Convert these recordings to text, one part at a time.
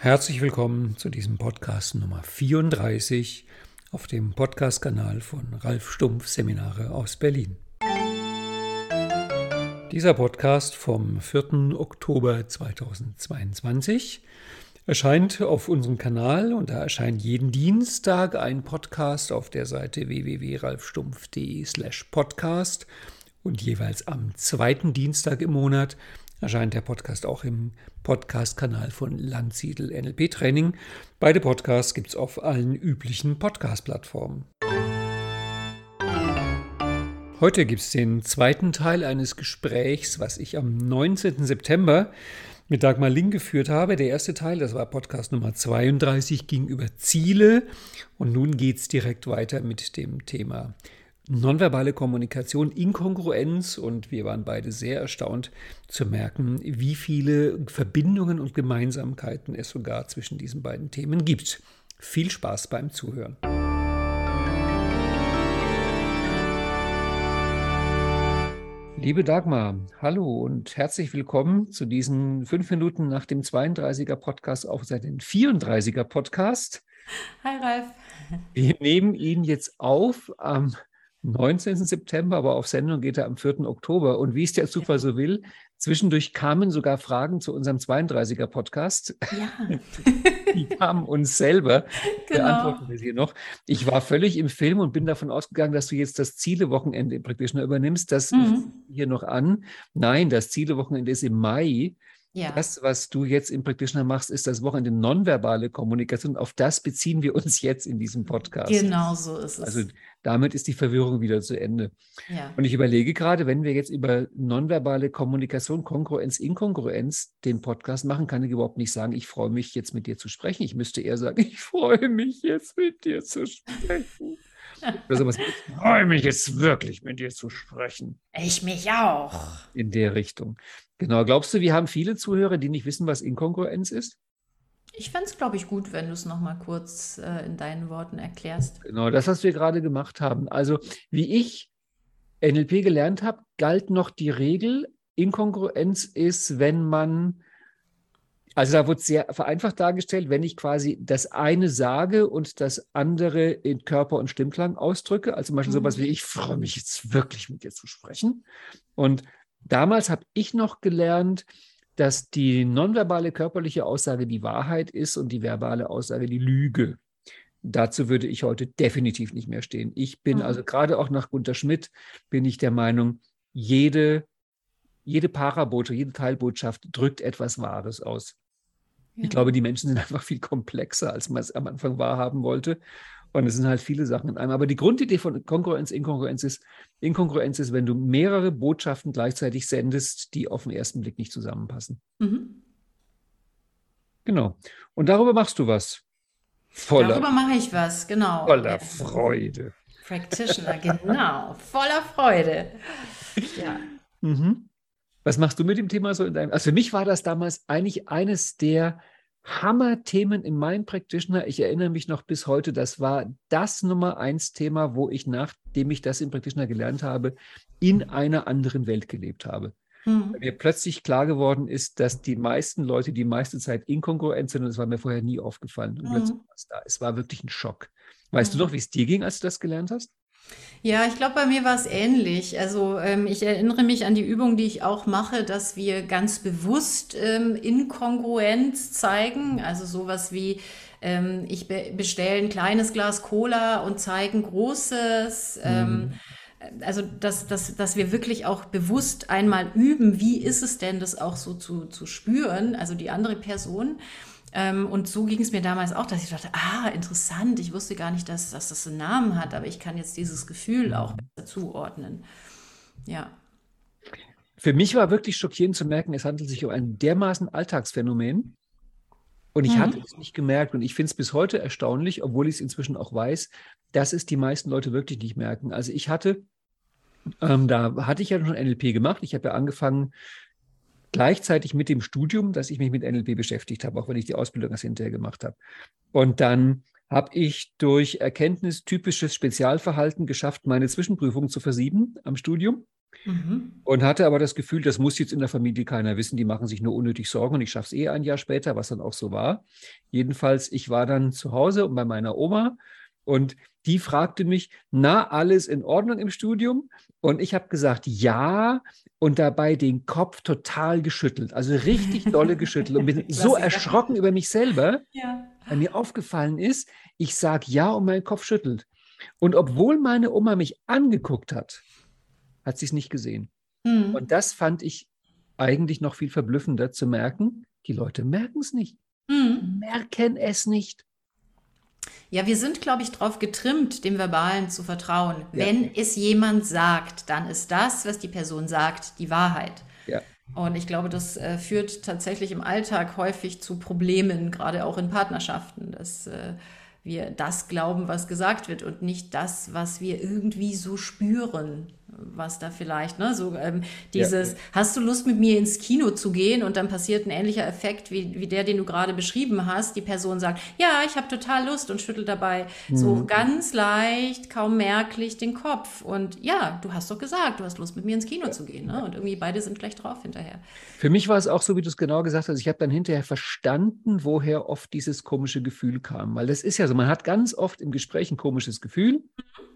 Herzlich willkommen zu diesem Podcast Nummer 34 auf dem Podcast-Kanal von Ralf Stumpf Seminare aus Berlin. Dieser Podcast vom 4. Oktober 2022 erscheint auf unserem Kanal und da erscheint jeden Dienstag ein Podcast auf der Seite www.ralfstumpf.de slash podcast und jeweils am zweiten Dienstag im Monat erscheint der Podcast auch im Podcast-Kanal von Landsiedel NLP Training. Beide Podcasts gibt es auf allen üblichen Podcast-Plattformen. Heute gibt es den zweiten Teil eines Gesprächs, was ich am 19. September mit Dagmar Ling geführt habe. Der erste Teil, das war Podcast Nummer 32, ging über Ziele. Und nun geht es direkt weiter mit dem Thema nonverbale Kommunikation, Inkongruenz und wir waren beide sehr erstaunt zu merken, wie viele Verbindungen und Gemeinsamkeiten es sogar zwischen diesen beiden Themen gibt. Viel Spaß beim Zuhören. Liebe Dagmar, hallo und herzlich willkommen zu diesen fünf Minuten nach dem 32er Podcast auf den 34er Podcast. Hi Ralf. Wir nehmen ihn jetzt auf am 19. September, aber auf Sendung geht er am 4. Oktober. Und wie es der Zufall so will, zwischendurch kamen sogar Fragen zu unserem 32er Podcast. Ja. Die kamen uns selber. Genau. Beantworten wir sie noch. Ich war völlig im Film und bin davon ausgegangen, dass du jetzt das Zielewochenende im Practitioner übernimmst. Das mhm. hier noch an. Nein, das Zielewochenende ist im Mai. Ja. Das, was du jetzt im Practitioner machst, ist das Wochenende nonverbale Kommunikation. Auf das beziehen wir uns jetzt in diesem Podcast. Genau so ist es. Also damit ist die Verwirrung wieder zu Ende. Ja. Und ich überlege gerade, wenn wir jetzt über nonverbale Kommunikation, Kongruenz, Inkongruenz den Podcast machen, kann ich überhaupt nicht sagen, ich freue mich jetzt mit dir zu sprechen. Ich müsste eher sagen, ich freue mich jetzt mit dir zu sprechen. Also, ich freue mich jetzt wirklich mit dir zu sprechen. Ich mich auch. In der Richtung. Genau. Glaubst du, wir haben viele Zuhörer, die nicht wissen, was Inkongruenz ist? Ich fände es, glaube ich, gut, wenn du es nochmal kurz äh, in deinen Worten erklärst. Genau, das, was wir gerade gemacht haben. Also, wie ich NLP gelernt habe, galt noch die Regel, Inkongruenz ist, wenn man, also da wurde sehr vereinfacht dargestellt, wenn ich quasi das eine sage und das andere in Körper und Stimmklang ausdrücke. Also zum Beispiel mhm. sowas wie, ich freue mich jetzt wirklich mit dir zu sprechen. Und damals habe ich noch gelernt, dass die nonverbale körperliche Aussage die Wahrheit ist und die verbale Aussage die Lüge. Dazu würde ich heute definitiv nicht mehr stehen. Ich bin mhm. also gerade auch nach Gunter Schmidt bin ich der Meinung, jede, jede Parabotschaft, jede Teilbotschaft drückt etwas Wahres aus. Ja. Ich glaube, die Menschen sind einfach viel komplexer, als man es am Anfang wahrhaben wollte. Und es sind halt viele Sachen in einem. Aber die Grundidee von Konkurrenz, Inkongruenz ist, Inkongruenz ist, wenn du mehrere Botschaften gleichzeitig sendest, die auf den ersten Blick nicht zusammenpassen. Mhm. Genau. Und darüber machst du was. Voller, darüber mache ich was, genau. Voller Freude. Practitioner, genau. Voller Freude. Ja. Mhm. Was machst du mit dem Thema so in deinem? Also für mich war das damals eigentlich eines der Hammer-Themen in meinem Practitioner. Ich erinnere mich noch bis heute, das war das Nummer eins Thema, wo ich, nachdem ich das im Practitioner gelernt habe, in einer anderen Welt gelebt habe. Mhm. Mir plötzlich klar geworden ist, dass die meisten Leute die meiste Zeit inkongruent sind und das war mir vorher nie aufgefallen. Und mhm. plötzlich war es da. Es war wirklich ein Schock. Weißt mhm. du noch, wie es dir ging, als du das gelernt hast? Ja, ich glaube, bei mir war es ähnlich. Also ähm, ich erinnere mich an die Übung, die ich auch mache, dass wir ganz bewusst ähm, Inkongruenz zeigen. Also sowas wie, ähm, ich be bestelle ein kleines Glas Cola und zeige ein großes. Ähm, mhm. Also, dass, dass, dass wir wirklich auch bewusst einmal üben, wie ist es denn, das auch so zu, zu spüren, also die andere Person. Ähm, und so ging es mir damals auch, dass ich dachte, ah, interessant, ich wusste gar nicht, dass, dass das einen Namen hat, aber ich kann jetzt dieses Gefühl auch besser zuordnen. Ja. Für mich war wirklich schockierend zu merken, es handelt sich um ein dermaßen Alltagsphänomen. Und ich mhm. hatte es nicht gemerkt und ich finde es bis heute erstaunlich, obwohl ich es inzwischen auch weiß, dass es die meisten Leute wirklich nicht merken. Also ich hatte, ähm, da hatte ich ja schon NLP gemacht. Ich habe ja angefangen gleichzeitig mit dem Studium, dass ich mich mit NLP beschäftigt habe, auch wenn ich die Ausbildung erst hinterher gemacht habe. Und dann habe ich durch Erkenntnis typisches Spezialverhalten geschafft, meine Zwischenprüfung zu versieben am Studium. Mhm. Und hatte aber das Gefühl, das muss jetzt in der Familie keiner wissen, die machen sich nur unnötig Sorgen und ich schaffe es eh ein Jahr später, was dann auch so war. Jedenfalls, ich war dann zu Hause und bei meiner Oma und die fragte mich, na, alles in Ordnung im Studium? Und ich habe gesagt, ja, und dabei den Kopf total geschüttelt, also richtig dolle geschüttelt und bin so erschrocken über mich selber, ja. weil mir aufgefallen ist, ich sage ja und mein Kopf schüttelt. Und obwohl meine Oma mich angeguckt hat, hat sie es nicht gesehen. Mhm. Und das fand ich eigentlich noch viel verblüffender zu merken, die Leute merken es nicht. Mhm. Merken es nicht. Ja, wir sind, glaube ich, darauf getrimmt, dem Verbalen zu vertrauen. Ja. Wenn es jemand sagt, dann ist das, was die Person sagt, die Wahrheit. Ja. Und ich glaube, das äh, führt tatsächlich im Alltag häufig zu Problemen, gerade auch in Partnerschaften, dass äh, wir das glauben, was gesagt wird und nicht das, was wir irgendwie so spüren was da vielleicht, ne? So ähm, dieses, ja. hast du Lust mit mir ins Kino zu gehen und dann passiert ein ähnlicher Effekt wie, wie der, den du gerade beschrieben hast. Die Person sagt, ja, ich habe total Lust und schüttelt dabei mhm. so ganz leicht, kaum merklich den Kopf. Und ja, du hast doch gesagt, du hast Lust mit mir ins Kino ja. zu gehen. Ne? Und irgendwie beide sind gleich drauf hinterher. Für mich war es auch so, wie du es genau gesagt hast. Ich habe dann hinterher verstanden, woher oft dieses komische Gefühl kam. Weil das ist ja so, man hat ganz oft im Gespräch ein komisches Gefühl. Mhm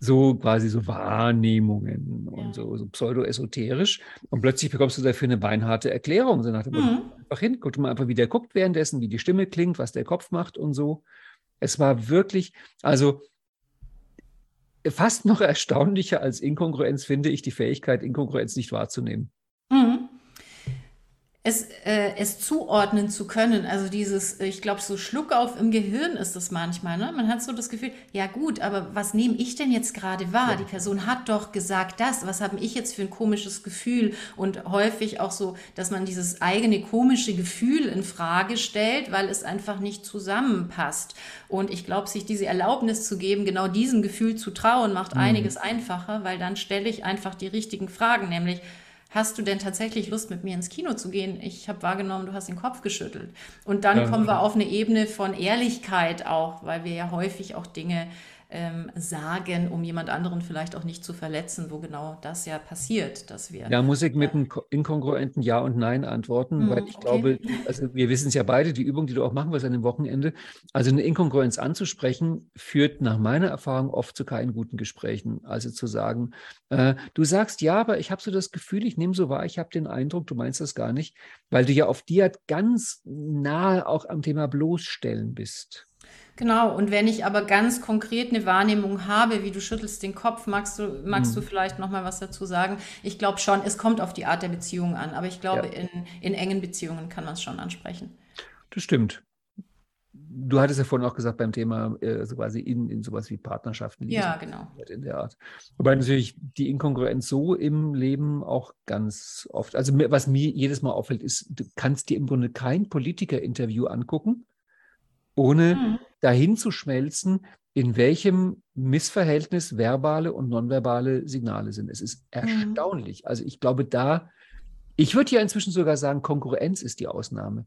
so quasi so Wahrnehmungen ja. und so, so pseudo-esoterisch. Und plötzlich bekommst du dafür eine beinharte Erklärung. So nach dem mhm. einfach hin, guck mal einfach, wie der guckt währenddessen, wie die Stimme klingt, was der Kopf macht und so. Es war wirklich, also fast noch erstaunlicher als Inkongruenz finde ich die Fähigkeit, Inkongruenz nicht wahrzunehmen. Mhm es, äh, es zuordnen zu können. Also dieses, ich glaube, so Schluckauf im Gehirn ist das manchmal. Ne? Man hat so das Gefühl, ja gut, aber was nehme ich denn jetzt gerade wahr? Ja. Die Person hat doch gesagt das. Was habe ich jetzt für ein komisches Gefühl? Und häufig auch so, dass man dieses eigene komische Gefühl in Frage stellt, weil es einfach nicht zusammenpasst. Und ich glaube, sich diese Erlaubnis zu geben, genau diesem Gefühl zu trauen, macht mhm. einiges einfacher, weil dann stelle ich einfach die richtigen Fragen, nämlich hast du denn tatsächlich Lust, mit mir ins Kino zu gehen? Ich habe wahrgenommen, du hast den Kopf geschüttelt. Und dann ja, kommen wir auf eine Ebene von Ehrlichkeit auch, weil wir ja häufig auch Dinge ähm, sagen, um jemand anderen vielleicht auch nicht zu verletzen, wo genau das ja passiert, dass wir. Ja, muss ich mit einem inkongruenten Ja und Nein antworten, mm, weil ich okay. glaube, also wir wissen es ja beide, die Übung, die du auch machen wirst an dem Wochenende, also eine Inkongruenz anzusprechen, führt nach meiner Erfahrung oft zu keinen guten Gesprächen. Also zu sagen, äh, du sagst ja, aber ich habe so das Gefühl, ich nehme so wahr, ich habe den Eindruck, du meinst das gar nicht, weil du ja auf dir ganz nahe auch am Thema bloßstellen bist. Genau, und wenn ich aber ganz konkret eine Wahrnehmung habe, wie du schüttelst den Kopf, magst du, magst mhm. du vielleicht noch mal was dazu sagen? Ich glaube schon, es kommt auf die Art der Beziehung an, aber ich glaube, ja. in, in engen Beziehungen kann man es schon ansprechen. Das stimmt. Du hattest ja vorhin auch gesagt beim Thema äh, so quasi in, in sowas wie Partnerschaften. Ja, genau. In der Art. Wobei natürlich die Inkongruenz so im Leben auch ganz oft, also was mir jedes Mal auffällt, ist, du kannst dir im Grunde kein Politiker-Interview angucken, ohne mhm. dahin zu schmelzen, in welchem Missverhältnis verbale und nonverbale Signale sind. Es ist mhm. erstaunlich. Mhm. Also ich glaube, da, ich würde ja inzwischen sogar sagen, Konkurrenz ist die Ausnahme.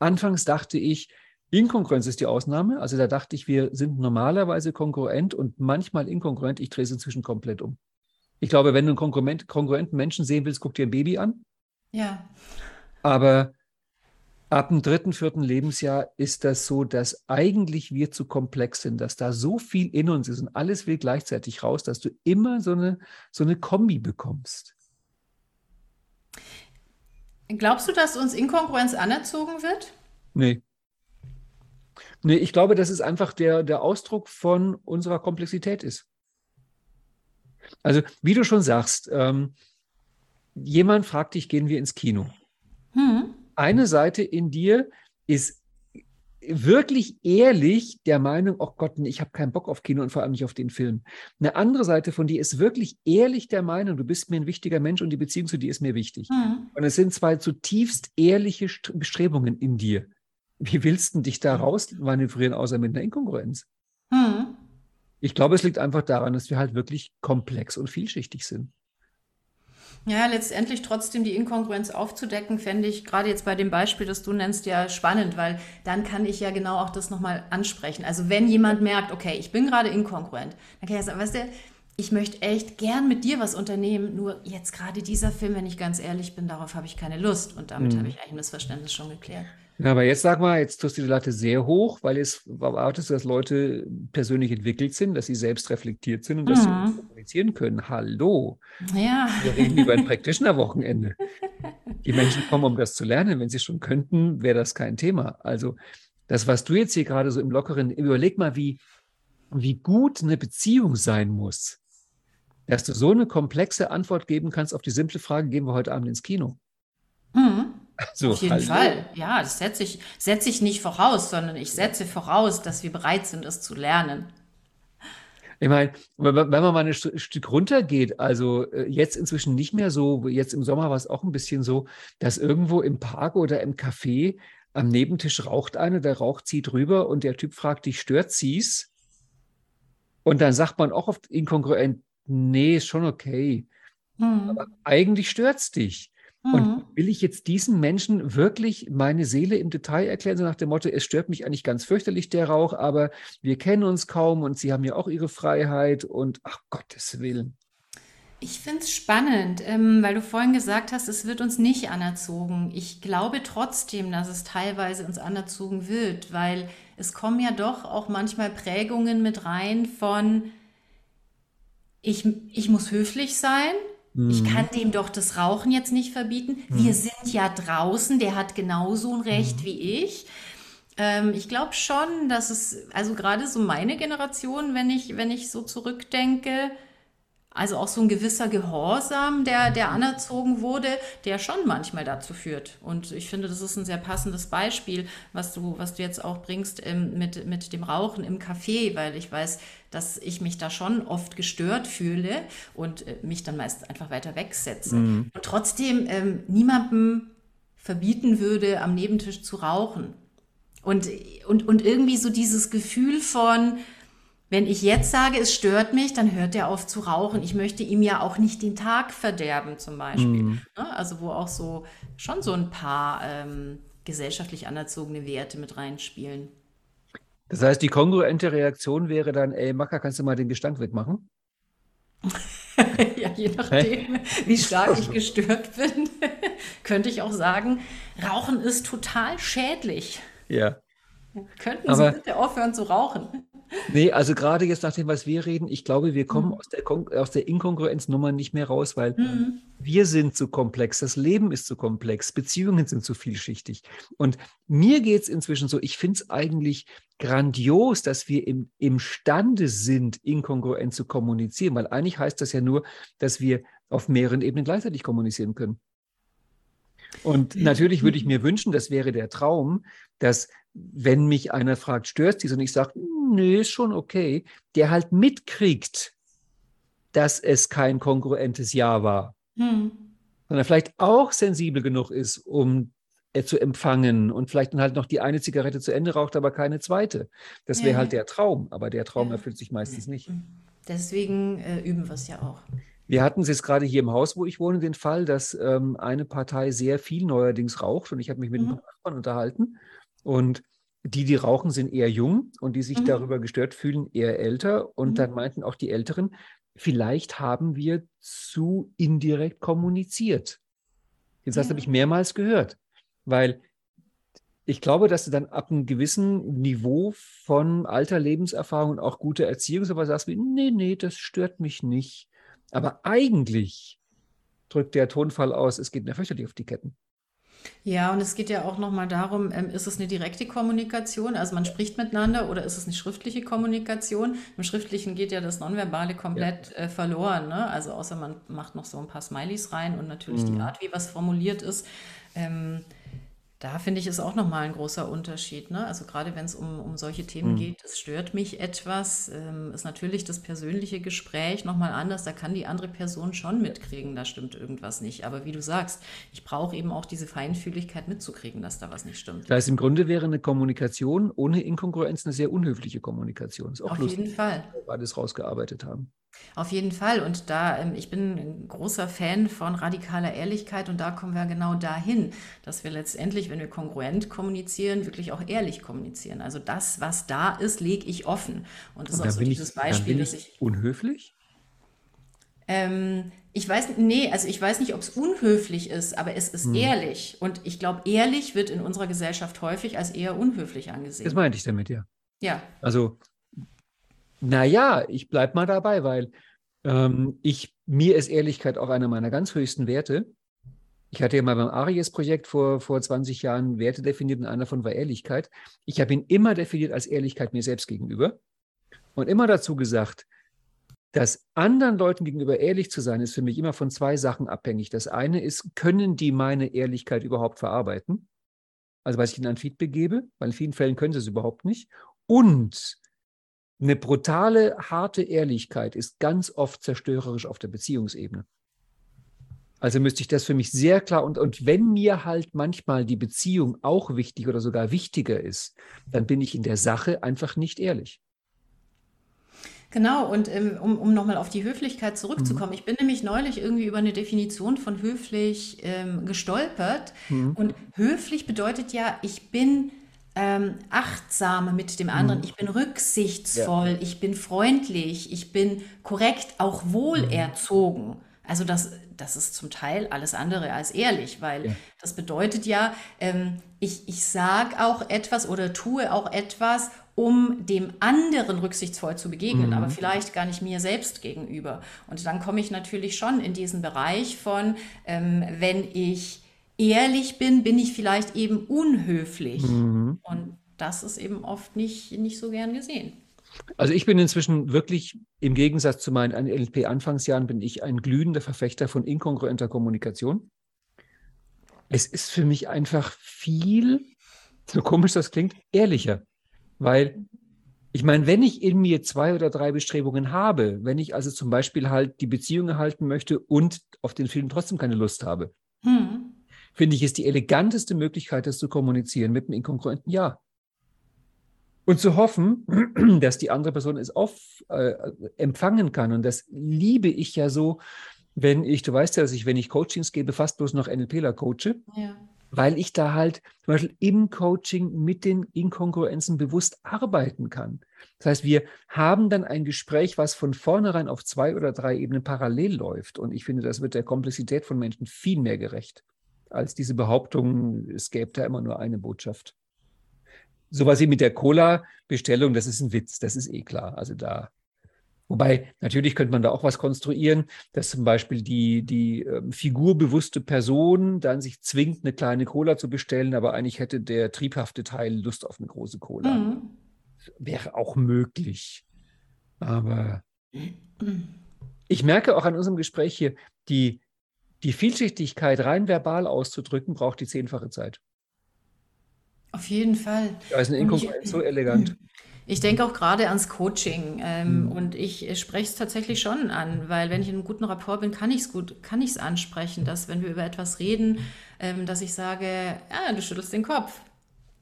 Anfangs dachte ich, Inkongruenz ist die Ausnahme. Also da dachte ich, wir sind normalerweise konkurrent und manchmal inkongruent. Ich drehe es inzwischen komplett um. Ich glaube, wenn du einen kongruenten Menschen sehen willst, guck dir ein Baby an. Ja. Aber Ab dem dritten, vierten Lebensjahr ist das so, dass eigentlich wir zu komplex sind, dass da so viel in uns ist und alles will gleichzeitig raus, dass du immer so eine, so eine Kombi bekommst. Glaubst du, dass uns Inkongruenz anerzogen wird? Nee. Nee, ich glaube, dass es einfach der, der Ausdruck von unserer Komplexität ist. Also, wie du schon sagst, ähm, jemand fragt dich, gehen wir ins Kino? Hm eine Seite in dir ist wirklich ehrlich der Meinung, oh Gott, ich habe keinen Bock auf Kino und vor allem nicht auf den Film. Eine andere Seite von dir ist wirklich ehrlich der Meinung, du bist mir ein wichtiger Mensch und die Beziehung zu dir ist mir wichtig. Mhm. Und es sind zwei zutiefst ehrliche Bestrebungen in dir. Wie willst du dich da raus manövrieren, außer mit einer Inkongruenz? Mhm. Ich glaube, es liegt einfach daran, dass wir halt wirklich komplex und vielschichtig sind. Ja, letztendlich trotzdem die Inkongruenz aufzudecken, fände ich gerade jetzt bei dem Beispiel, das du nennst, ja spannend, weil dann kann ich ja genau auch das nochmal ansprechen. Also wenn jemand merkt, okay, ich bin gerade inkongruent, dann kann ich ja sagen, weißt du, ich möchte echt gern mit dir was unternehmen, nur jetzt gerade dieser Film, wenn ich ganz ehrlich bin, darauf habe ich keine Lust. Und damit mhm. habe ich eigentlich ein Missverständnis schon geklärt. Ja, aber jetzt sag mal, jetzt tust du die Latte sehr hoch, weil es erwartest du, dass Leute persönlich entwickelt sind, dass sie selbst reflektiert sind und dass mhm. sie kommunizieren können. Hallo. Ja. Wir reden über ein Practitioner-Wochenende. Die Menschen kommen, um das zu lernen. Wenn sie schon könnten, wäre das kein Thema. Also das, was du jetzt hier gerade so im Lockeren, überleg mal, wie, wie gut eine Beziehung sein muss, dass du so eine komplexe Antwort geben kannst auf die simple Frage, gehen wir heute Abend ins Kino? Mhm. So, Auf jeden hallo. Fall. Ja, das setze ich, setze ich nicht voraus, sondern ich setze voraus, dass wir bereit sind, es zu lernen. Ich meine, wenn man mal ein Stück runtergeht, also äh, jetzt inzwischen nicht mehr so, jetzt im Sommer war es auch ein bisschen so, dass irgendwo im Park oder im Café am Nebentisch raucht einer, der Rauch zieht rüber und der Typ fragt dich, stört sie's? Und dann sagt man auch oft inkongruent, nee, ist schon okay. Hm. Aber eigentlich stört's dich. Und mhm. will ich jetzt diesen Menschen wirklich meine Seele im Detail erklären, so nach dem Motto, es stört mich eigentlich ganz fürchterlich der Rauch, aber wir kennen uns kaum und sie haben ja auch ihre Freiheit und ach Gottes Willen. Ich finde es spannend, ähm, weil du vorhin gesagt hast, es wird uns nicht anerzogen. Ich glaube trotzdem, dass es teilweise uns anerzogen wird, weil es kommen ja doch auch manchmal Prägungen mit rein von, ich, ich muss höflich sein, ich mhm. kann dem doch das Rauchen jetzt nicht verbieten. Wir mhm. sind ja draußen, der hat genauso ein Recht mhm. wie ich. Ähm, ich glaube schon, dass es, also gerade so meine Generation, wenn ich, wenn ich so zurückdenke, also auch so ein gewisser Gehorsam, der, der anerzogen wurde, der schon manchmal dazu führt. Und ich finde, das ist ein sehr passendes Beispiel, was du, was du jetzt auch bringst ähm, mit, mit dem Rauchen im Café, weil ich weiß, dass ich mich da schon oft gestört fühle und äh, mich dann meist einfach weiter wegsetze. Mhm. Und trotzdem ähm, niemandem verbieten würde, am Nebentisch zu rauchen. Und, und, und irgendwie so dieses Gefühl von, wenn ich jetzt sage, es stört mich, dann hört er auf zu rauchen. Ich möchte ihm ja auch nicht den Tag verderben, zum Beispiel. Mhm. Ne? Also wo auch so schon so ein paar ähm, gesellschaftlich anerzogene Werte mit reinspielen. Das heißt, die kongruente Reaktion wäre dann, ey, Macker, kannst du mal den Gestank wegmachen? ja, je nachdem, wie stark ich gestört bin, könnte ich auch sagen, Rauchen ist total schädlich. Ja. Könnten Sie Aber, bitte aufhören zu rauchen? Nee, also gerade jetzt nach dem, was wir reden, ich glaube, wir kommen mhm. aus, der aus der Inkongruenznummer nicht mehr raus, weil mhm. wir sind zu komplex, das Leben ist zu komplex, Beziehungen sind zu vielschichtig. Und mir geht es inzwischen so, ich finde es eigentlich grandios, dass wir im, imstande sind, inkongruent zu kommunizieren, weil eigentlich heißt das ja nur, dass wir auf mehreren Ebenen gleichzeitig kommunizieren können. Und natürlich würde ich mir wünschen, das wäre der Traum, dass wenn mich einer fragt, stört dies und ich sage, nö, ist schon okay, der halt mitkriegt, dass es kein kongruentes Ja war. Hm. Sondern vielleicht auch sensibel genug ist, um äh, zu empfangen und vielleicht dann halt noch die eine Zigarette zu Ende raucht, aber keine zweite. Das wäre ja. halt der Traum, aber der Traum ja. erfüllt sich meistens nicht. Deswegen äh, üben wir es ja auch. Wir hatten es jetzt gerade hier im Haus, wo ich wohne, den Fall, dass ähm, eine Partei sehr viel neuerdings raucht und ich habe mich mit mhm. ein paar Nachbarn unterhalten und die, die rauchen, sind eher jung und die sich mhm. darüber gestört fühlen, eher älter. Und mhm. dann meinten auch die Älteren, vielleicht haben wir zu indirekt kommuniziert. Jetzt ja. habe ich mehrmals gehört, weil ich glaube, dass du dann ab einem gewissen Niveau von alter Lebenserfahrung und auch guter Erziehung so was sagst wie, nee, nee, das stört mich nicht. Aber eigentlich drückt der Tonfall aus, es geht mir fürchterlich auf die Ketten. Ja, und es geht ja auch nochmal darum, ähm, ist es eine direkte Kommunikation, also man spricht miteinander oder ist es eine schriftliche Kommunikation? Im Schriftlichen geht ja das Nonverbale komplett ja. äh, verloren, ne? also außer man macht noch so ein paar Smileys rein und natürlich mhm. die Art, wie was formuliert ist. Ähm, da finde ich, ist auch nochmal ein großer Unterschied. Ne? Also gerade wenn es um, um solche Themen mhm. geht, es stört mich etwas, ähm, ist natürlich das persönliche Gespräch nochmal anders. Da kann die andere Person schon mitkriegen, da stimmt irgendwas nicht. Aber wie du sagst, ich brauche eben auch diese Feinfühligkeit mitzukriegen, dass da was nicht stimmt. Das heißt, im Grunde wäre eine Kommunikation ohne Inkongruenz eine sehr unhöfliche Kommunikation. Ist auch Auf lustig, jeden Fall. Dass wir beides rausgearbeitet haben. Auf jeden Fall. Und da, ähm, ich bin ein großer Fan von radikaler Ehrlichkeit und da kommen wir genau dahin, dass wir letztendlich, wenn wir kongruent kommunizieren, wirklich auch ehrlich kommunizieren. Also das, was da ist, lege ich offen. Und das und ist auch so dieses ich, Beispiel, dass ich. Unhöflich? Ähm, ich weiß, nee, also ich weiß nicht, ob es unhöflich ist, aber es ist Hm. ehrlich. Und ich glaube, ehrlich wird in unserer Gesellschaft häufig als eher unhöflich Das angesehen. meinte ich damit, ja. Ja. Also, naja, ich bleibe mal dabei, weil ähm, ich, mir ist Ehrlichkeit auch einer meiner ganz höchsten Werte. Ich hatte ja mal beim Aries-Projekt vor, vor 20 Jahren Werte definiert und einer davon war Ehrlichkeit. Ich habe ihn immer definiert als Ehrlichkeit mir selbst gegenüber und immer dazu gesagt, dass anderen Leuten gegenüber ehrlich zu sein, ist für mich immer von zwei Sachen abhängig. Das eine ist, können die meine Ehrlichkeit überhaupt verarbeiten? Also, was ich ihnen an Feedback gebe, weil in vielen Fällen können sie es überhaupt nicht. Und eine brutale, harte Ehrlichkeit ist ganz oft zerstörerisch auf der Beziehungsebene. Also müsste ich das für mich sehr klar und, und wenn mir halt manchmal die Beziehung auch wichtig oder sogar wichtiger ist, dann bin ich in der Sache einfach nicht ehrlich. Genau, und ähm, um, um nochmal auf die Höflichkeit Mhm. zurückzukommen. Ich bin nämlich neulich irgendwie über eine Definition von höflich ähm, gestolpert. Mhm. Und höflich bedeutet ja, ich bin ähm, achtsam mit dem anderen, Mhm. ich bin rücksichtsvoll, ich bin freundlich, ich bin korrekt, auch Mhm. wohlerzogen. Also das, das ist zum Teil alles andere als ehrlich, weil Ja. das bedeutet ja, ähm, ich, ich sage auch etwas oder tue auch etwas, um dem anderen rücksichtsvoll zu begegnen, Mhm. aber vielleicht gar nicht mir selbst gegenüber. Und dann komme ich natürlich schon in diesen Bereich von, ähm, wenn ich ehrlich bin, bin ich vielleicht eben unhöflich. Mhm. Und das ist eben oft nicht, nicht so gern gesehen. Also ich bin inzwischen wirklich, im Gegensatz zu meinen NLP-Anfangsjahren, bin ich ein glühender Verfechter von inkongruenter Kommunikation. Es ist für mich einfach viel, so komisch das klingt, ehrlicher. Weil ich meine, wenn ich in mir zwei oder drei Bestrebungen habe, wenn ich also zum Beispiel halt die Beziehung erhalten möchte und auf den Film trotzdem keine Lust habe, Hm. Finde ich, ist die eleganteste Möglichkeit, das zu kommunizieren mit einem inkongruenten Ja. Und zu hoffen, dass die andere Person es auf, äh, empfangen kann. Und das liebe ich ja so, wenn ich, du weißt ja, dass ich, wenn ich Coachings gebe, fast bloß noch NLPler coache, Ja. weil ich da halt zum Beispiel im Coaching mit den Inkongruenzen bewusst arbeiten kann. Das heißt, wir haben dann ein Gespräch, was von vornherein auf zwei oder drei Ebenen parallel läuft. Und ich finde, das wird der Komplexität von Menschen viel mehr gerecht, als diese Behauptung, es gäbe da immer nur eine Botschaft. Sowas wie mit der Cola-Bestellung, das ist ein Witz, das ist eh klar. Also da Wobei, natürlich könnte man da auch was konstruieren, dass zum Beispiel die, die ähm, figurbewusste Person dann sich zwingt, eine kleine Cola zu bestellen, aber eigentlich hätte der triebhafte Teil Lust auf eine große Cola. Mhm. Wäre auch möglich. Aber ich merke auch an unserem Gespräch hier, die, die Vielschichtigkeit rein verbal auszudrücken, braucht die zehnfache Zeit. Auf jeden Fall. Da ist eine Inkongruenz so elegant. Ich denke auch gerade ans Coaching ähm, Mhm. und ich spreche es tatsächlich schon an, weil wenn ich in einem guten Rapport bin, kann ich es gut, kann ich es ansprechen, dass wenn wir über etwas reden, ähm, dass ich sage, ja, du schüttelst den Kopf,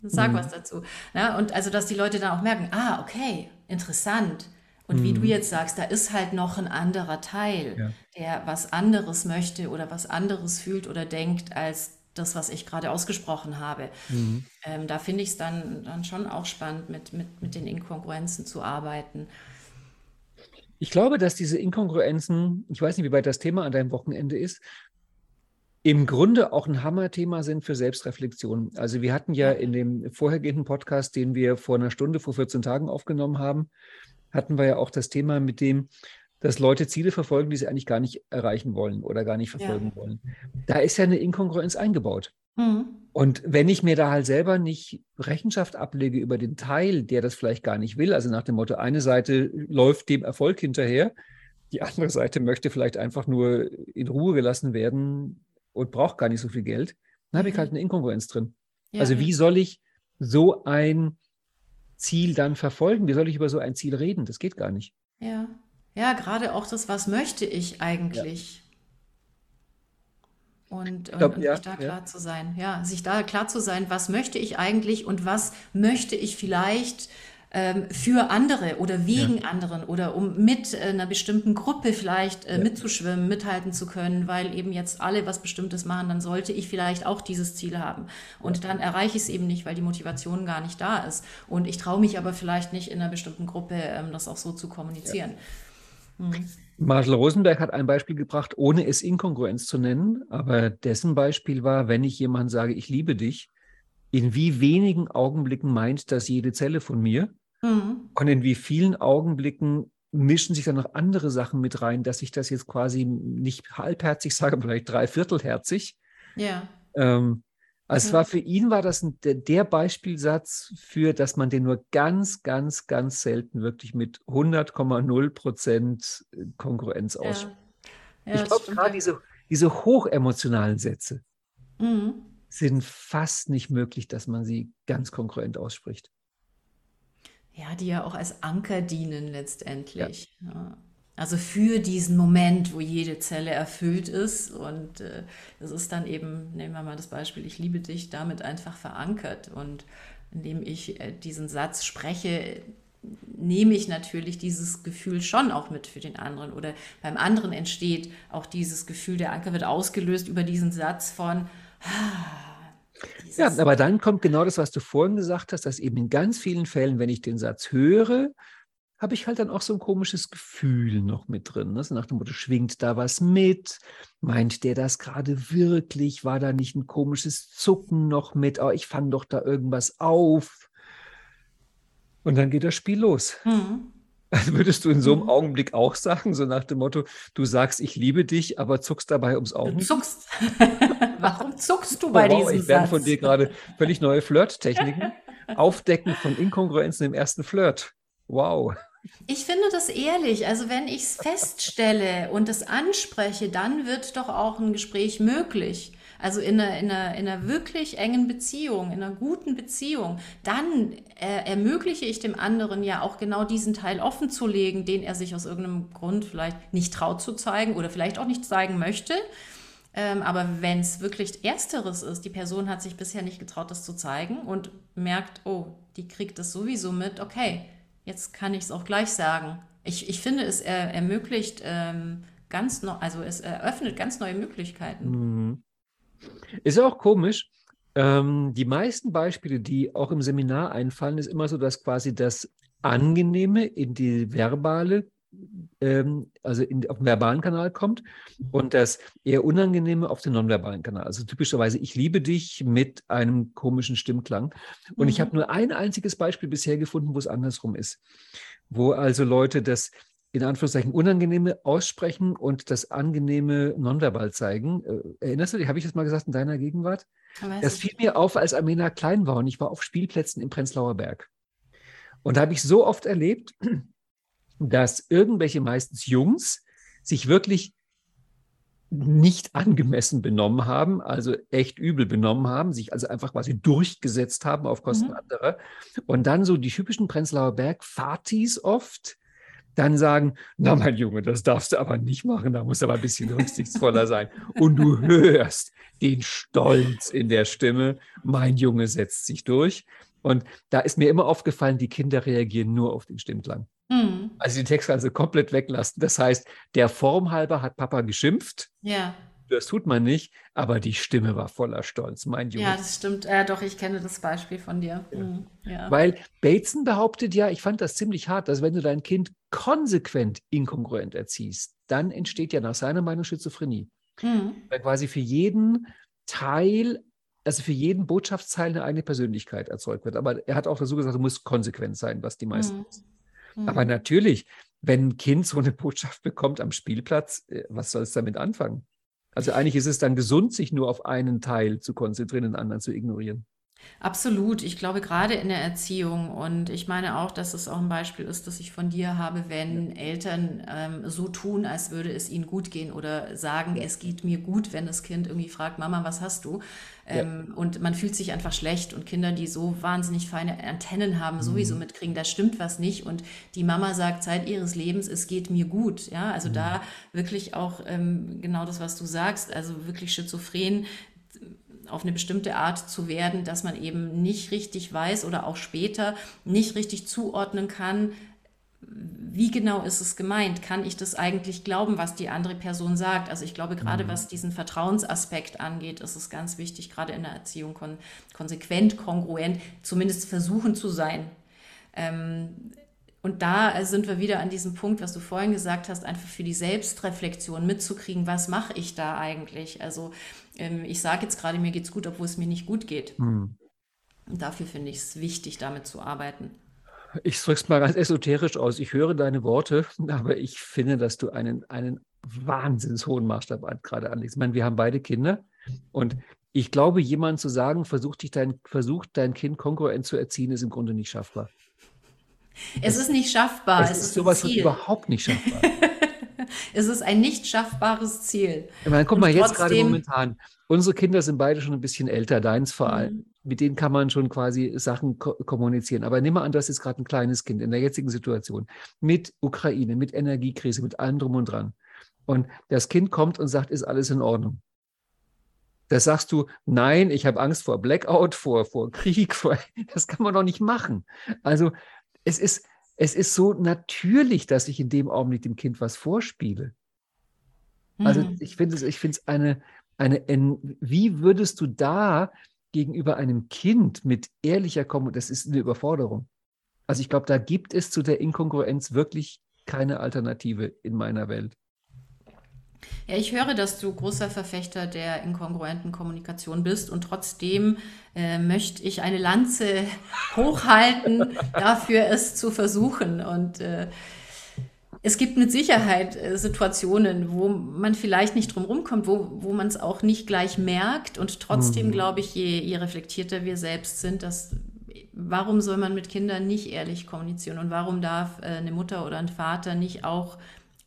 sag Mhm. was dazu. Na, und also, dass die Leute dann auch merken, ah, okay, interessant. Und wie du Mhm. jetzt sagst, da ist halt noch ein anderer Teil, Ja. der was anderes möchte oder was anderes fühlt oder denkt als das, was ich gerade ausgesprochen habe. Mhm. Ähm, da finde ich es dann, dann schon auch spannend, mit, mit, mit den Inkongruenzen zu arbeiten. Ich glaube, dass diese Inkongruenzen, ich weiß nicht, wie weit das Thema an deinem Wochenende ist, im Grunde auch ein Hammerthema sind für Selbstreflexion. Also wir hatten Ja. in dem vorhergehenden Podcast, den wir vor einer Stunde, vor 14 Tagen aufgenommen haben, hatten wir ja auch das Thema mit dem, dass Leute Ziele verfolgen, die sie eigentlich gar nicht erreichen wollen oder gar nicht verfolgen wollen. Da ist ja eine Inkongruenz eingebaut. Mhm. Und wenn ich mir da halt selber nicht Rechenschaft ablege über den Teil, der das vielleicht gar nicht will, also nach dem Motto, eine Seite läuft dem Erfolg hinterher, die andere Seite möchte vielleicht einfach nur in Ruhe gelassen werden und braucht gar nicht so viel Geld, dann habe ich Mhm. halt eine Inkongruenz drin. Ja, also ja. wie soll ich so ein Ziel dann verfolgen? Wie soll ich über so ein Ziel reden? Das geht gar nicht. Ja, ja, gerade auch das, was möchte ich eigentlich? Und, und, glaub, und ja, sich da ja. klar zu sein, ja, sich da klar zu sein, was möchte ich eigentlich und was möchte ich vielleicht ähm, für andere oder wegen anderen oder um mit äh, einer bestimmten Gruppe vielleicht äh, Ja. mitzuschwimmen, mithalten zu können, weil eben jetzt alle was Bestimmtes machen, dann sollte ich vielleicht auch dieses Ziel haben. Und dann erreiche ich es eben nicht, weil die Motivation gar nicht da ist. Und ich traue mich aber vielleicht nicht in einer bestimmten Gruppe, ähm, das auch so zu kommunizieren. Mhm. Marshall Rosenberg hat ein Beispiel gebracht, ohne es Inkongruenz zu nennen, aber dessen Beispiel war, wenn ich jemand sage, ich liebe dich, in wie wenigen Augenblicken meint das jede Zelle von mir mhm. und in wie vielen Augenblicken mischen sich dann noch andere Sachen mit rein, dass ich das jetzt quasi nicht halbherzig sage, vielleicht dreiviertelherzig. Ja. Ähm, also es war für ihn war das ein, der Beispielsatz für, dass man den nur ganz, ganz, ganz selten wirklich mit 100,0 Prozent Kongruenz ja. ausspricht. Ja, ich glaube, gerade diese, diese hochemotionalen Sätze mhm. sind fast nicht möglich, dass man sie ganz kongruent ausspricht. Ja, die ja auch als Anker dienen letztendlich. Ja. Also für diesen Moment, wo jede Zelle erfüllt ist. Und äh, das ist dann eben, nehmen wir mal das Beispiel, ich liebe dich, damit einfach verankert. Und indem ich äh, diesen Satz spreche, nehme ich natürlich dieses Gefühl schon auch mit für den anderen. Oder beim anderen entsteht auch dieses Gefühl, der Anker wird ausgelöst über diesen Satz von, ah, ja, aber dann kommt genau das, was du vorhin gesagt hast, dass eben in ganz vielen Fällen, wenn ich den Satz höre, habe ich halt dann auch so ein komisches Gefühl noch mit drin. Ne? So nach dem Motto, schwingt da was mit? Meint der das gerade wirklich? War da nicht ein komisches Zucken noch mit? Oh, ich fange doch da irgendwas auf. Und dann geht das Spiel los. Mhm. Also würdest du in so einem mhm. Augenblick auch sagen, so nach dem Motto, du sagst, ich liebe dich, aber zuckst dabei ums Auge? Du zuckst. Warum zuckst du bei oh, wow, diesem Ich lerne von dir gerade völlig neue Flirttechniken. Aufdecken von Inkongruenzen im ersten Flirt. Wow. Ich finde das ehrlich. Also wenn ich es feststelle und es anspreche, dann wird doch auch ein Gespräch möglich. Also in einer, in, einer, in einer wirklich engen Beziehung, in einer guten Beziehung, dann äh, ermögliche ich dem anderen ja auch genau diesen Teil offen zu legen, den er sich aus irgendeinem Grund vielleicht nicht traut zu zeigen oder vielleicht auch nicht zeigen möchte. Ähm, aber wenn es wirklich Ersteres ist, die Person hat sich bisher nicht getraut, das zu zeigen und merkt, oh, die kriegt das sowieso mit, okay, jetzt kann ich es auch gleich sagen. Ich, ich finde, es er, ermöglicht ähm, ganz neu, also es eröffnet ganz neue Möglichkeiten. Mhm. Ist auch komisch. Ähm, die meisten Beispiele, die auch im Seminar einfallen, ist immer so, dass quasi das Angenehme in die verbale, ähm, also in, auf den verbalen Kanal kommt und das eher Unangenehme auf den nonverbalen Kanal. Also typischerweise, ich liebe dich mit einem komischen Stimmklang. Und mhm. ich habe nur ein einziges Beispiel bisher gefunden, wo es andersrum ist. Wo also Leute das in Anführungszeichen Unangenehme aussprechen und das Angenehme nonverbal zeigen. Äh, erinnerst du dich, habe ich das mal gesagt in deiner Gegenwart? Das fiel mir auf, als Amena klein war und ich war auf Spielplätzen im Prenzlauer Berg. Und da habe ich so oft erlebt, dass irgendwelche meistens Jungs sich wirklich nicht angemessen benommen haben, also echt übel benommen haben, sich also einfach quasi durchgesetzt haben auf Kosten mhm. anderer. Und dann so die typischen Prenzlauer Berg-Fatis oft, dann sagen, na mein Junge, das darfst du aber nicht machen, da musst du aber ein bisschen rücksichtsvoller sein. Und du hörst den Stolz in der Stimme, mein Junge setzt sich durch. Und da ist mir immer aufgefallen, die Kinder reagieren nur auf den Stimmklang. Mhm. Also die Texte also komplett weglassen. Das heißt, der Form halber hat Papa geschimpft. Ja. Das tut man nicht, aber die Stimme war voller Stolz, mein Junge. Ja, das stimmt. Ja, doch, ich kenne das Beispiel von dir. Ja. Mhm. Ja. Weil Bateson behauptet ja, ich fand das ziemlich hart, dass wenn du dein Kind konsequent inkongruent erziehst, dann entsteht ja nach seiner Meinung Schizophrenie. Mhm. Weil quasi für jeden Teil, also für jeden Botschaftsteil eine eigene Persönlichkeit erzeugt wird. Aber er hat auch dazu gesagt, du musst konsequent sein, was die meisten mhm. Mhm. Aber natürlich, wenn ein Kind so eine Botschaft bekommt am Spielplatz, äh, was soll es damit anfangen? Also eigentlich ist es dann gesund, sich nur auf einen Teil zu konzentrieren, den anderen zu ignorieren. Absolut. Ich glaube, gerade in der Erziehung und ich meine auch, dass es auch ein Beispiel ist, das ich von dir habe, wenn Eltern ähm, so tun, als würde es ihnen gut gehen oder sagen, es geht mir gut, wenn das Kind irgendwie fragt, Mama, was hast du? Ähm, ja. Und man fühlt sich einfach schlecht und Kinder, die so wahnsinnig feine Antennen haben, sowieso mhm. mitkriegen, da stimmt was nicht und die Mama sagt Zeit ihres Lebens, es geht mir gut. Ja, also mhm. da wirklich auch ähm, genau das, was du sagst, also wirklich schizophren auf eine bestimmte Art zu werden, dass man eben nicht richtig weiß oder auch später nicht richtig zuordnen kann, wie genau ist es gemeint? Kann ich das eigentlich glauben, was die andere Person sagt? Also ich glaube, gerade mhm. was diesen Vertrauensaspekt angeht, ist es ganz wichtig, gerade in der Erziehung kon konsequent, kongruent, zumindest versuchen zu sein. Ähm, und da sind wir wieder an diesem Punkt, was du vorhin gesagt hast, einfach für die Selbstreflexion mitzukriegen, was mache ich da eigentlich? Also ähm, ich sage jetzt gerade, mir geht es gut, obwohl es mir nicht gut geht. Hm. Und dafür finde ich es wichtig, damit zu arbeiten. Ich drücke es mal ganz esoterisch aus. Ich höre deine Worte, aber ich finde, dass du einen, einen wahnsinns hohen Maßstab gerade anlegst. Ich meine, wir haben beide Kinder und ich glaube, jemand zu sagen, versucht, dich dein, versucht dein Kind kongruent zu erziehen, ist im Grunde nicht schaffbar. Es ist nicht schaffbar. Es, es ist sowas von überhaupt nicht schaffbar. es ist ein nicht schaffbares Ziel. Ich meine, guck mal, jetzt gerade momentan. Unsere Kinder sind beide schon ein bisschen älter, deins vor allem. Mhm. Mit denen kann man schon quasi Sachen ko kommunizieren. Aber nimm mal an, das ist gerade ein kleines Kind in der jetzigen Situation. Mit Ukraine, mit Energiekrise, mit allem drum und dran. Und das Kind kommt und sagt, ist alles in Ordnung. Da sagst du, nein, ich habe Angst vor Blackout, vor, vor Krieg, vor, das kann man doch nicht machen. Also es ist, es ist so natürlich, dass ich in dem Augenblick dem Kind was vorspiele. Also mhm. ich finde es, ich finde es eine, eine, wie würdest du da gegenüber einem Kind mit ehrlicher Kommunikation, das ist eine Überforderung. Also ich glaube, da gibt es zu der Inkongruenz wirklich keine Alternative in meiner Welt. Ja, ich höre, dass du großer Verfechter der inkongruenten Kommunikation bist und trotzdem äh, möchte ich eine Lanze hochhalten, dafür es zu versuchen. Und äh, es gibt mit Sicherheit äh, Situationen, wo man vielleicht nicht drum rumkommt, wo, wo man es auch nicht gleich merkt. Und trotzdem mhm. glaube ich, je, je reflektierter wir selbst sind, dass warum soll man mit Kindern nicht ehrlich kommunizieren und warum darf äh, eine Mutter oder ein Vater nicht auch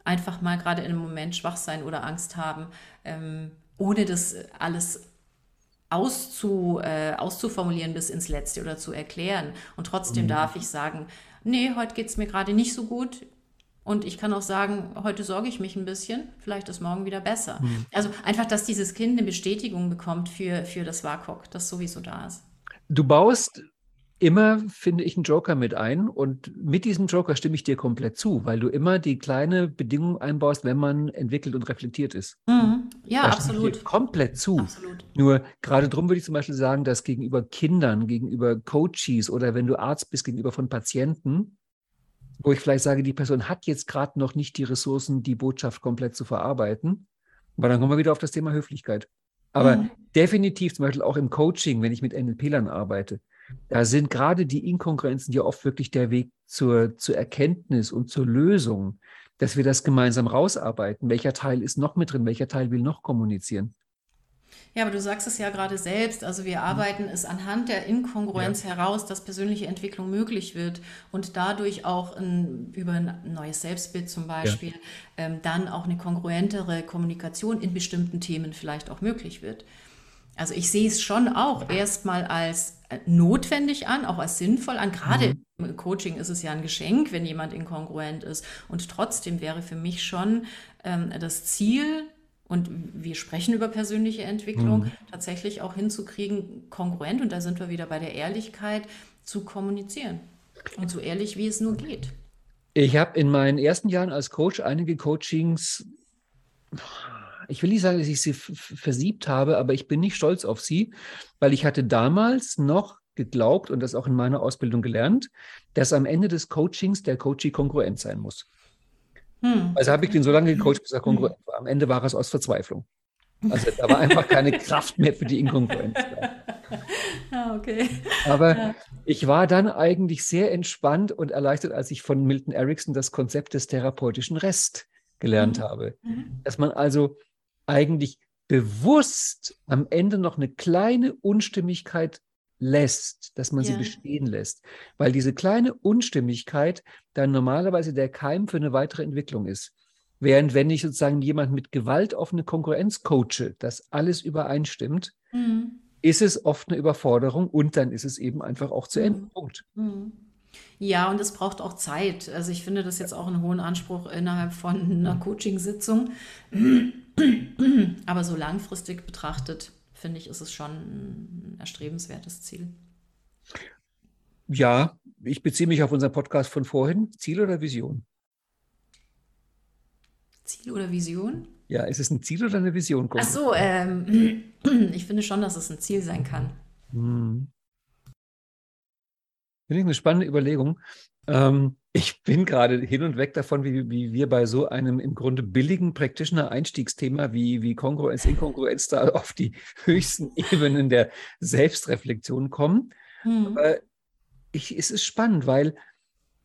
einfach mal gerade in einem Moment schwach sein oder Angst haben, ähm, ohne das alles auszu, äh, auszuformulieren bis ins Letzte oder zu erklären. Und trotzdem mhm. darf ich sagen, nee, heute geht es mir gerade nicht so gut. Und ich kann auch sagen, heute sorge ich mich ein bisschen, vielleicht ist morgen wieder besser. Mhm. Also einfach, dass dieses Kind eine Bestätigung bekommt für, für das WAKOK, das sowieso da ist. Du baust immer, finde ich, einen Joker mit ein. Und mit diesem Joker stimme ich dir komplett zu, weil du immer die kleine Bedingung einbaust, wenn man entwickelt und reflektiert ist. Mhm. Ja, da absolut. Komplett zu. Absolut. Nur gerade darum würde ich zum Beispiel sagen, dass gegenüber Kindern, gegenüber Coaches oder wenn du Arzt bist, gegenüber von Patienten, wo ich vielleicht sage, die Person hat jetzt gerade noch nicht die Ressourcen, die Botschaft komplett zu verarbeiten. Aber dann kommen wir wieder auf das Thema Höflichkeit. Aber mhm. definitiv zum Beispiel auch im Coaching, wenn ich mit NLP-Lern arbeite, da sind gerade die Inkongruenzen ja oft wirklich der Weg zur, zur Erkenntnis und zur Lösung, dass wir das gemeinsam rausarbeiten. Welcher Teil ist noch mit drin? Welcher Teil will noch kommunizieren? Ja, aber du sagst es ja gerade selbst. Also wir arbeiten es anhand der Inkongruenz ja. heraus, dass persönliche Entwicklung möglich wird und dadurch auch ein, über ein neues Selbstbild zum Beispiel ja. ähm, dann auch eine kongruentere Kommunikation in bestimmten Themen vielleicht auch möglich wird. Also ich sehe es schon auch erstmal als äh, notwendig an, auch als sinnvoll an. Gerade mhm. im Coaching ist es ja ein Geschenk, wenn jemand inkongruent ist. Und trotzdem wäre für mich schon ähm, das Ziel, und wir sprechen über persönliche Entwicklung, mhm. tatsächlich auch hinzukriegen, kongruent, und da sind wir wieder bei der Ehrlichkeit, zu kommunizieren. Und so ehrlich, wie es nur geht. Ich habe in meinen ersten Jahren als Coach einige Coachings ich will nicht sagen, dass ich sie versiebt habe, aber ich bin nicht stolz auf sie, weil ich hatte damals noch geglaubt und das auch in meiner Ausbildung gelernt, dass am Ende des Coachings der Coachee kongruent sein muss. Hm. Also habe ich den so lange gecoacht, bis er hm. kongruent war. Am Ende war es aus Verzweiflung. Also da war einfach keine Kraft mehr für die Inkongruenz. Ah, okay. Aber ja. ich war dann eigentlich sehr entspannt und erleichtert, als ich von Milton Erickson das Konzept des therapeutischen Rest gelernt mhm. habe. Mhm. Dass man also eigentlich bewusst am Ende noch eine kleine Unstimmigkeit lässt, dass man ja. sie bestehen lässt, weil diese kleine Unstimmigkeit dann normalerweise der Keim für eine weitere Entwicklung ist. Während wenn ich sozusagen jemand mit Gewalt auf eine Konkurrenz coache, dass alles übereinstimmt, mhm. ist es oft eine Überforderung und dann ist es eben einfach auch zu Ende. Mhm. Punkt. Mhm. Ja, und es braucht auch Zeit. Also ich finde das jetzt auch einen hohen Anspruch innerhalb von einer Coaching-Sitzung. Aber so langfristig betrachtet, finde ich, ist es schon ein erstrebenswertes Ziel. Ja, ich beziehe mich auf unseren Podcast von vorhin. Ziel oder Vision? Ziel oder Vision? Ja, ist es ein Ziel oder eine Vision? Ach so, ähm, ich finde schon, dass es ein Ziel sein kann. Hm. Finde ich eine spannende Überlegung. Ähm, ich bin gerade hin und weg davon, wie, wie wir bei so einem im Grunde billigen Practitioner-Einstiegsthema wie, wie Kongruenz, Inkongruenz da auf die höchsten Ebenen der Selbstreflexion kommen. Mhm. Aber ich, es ist spannend, weil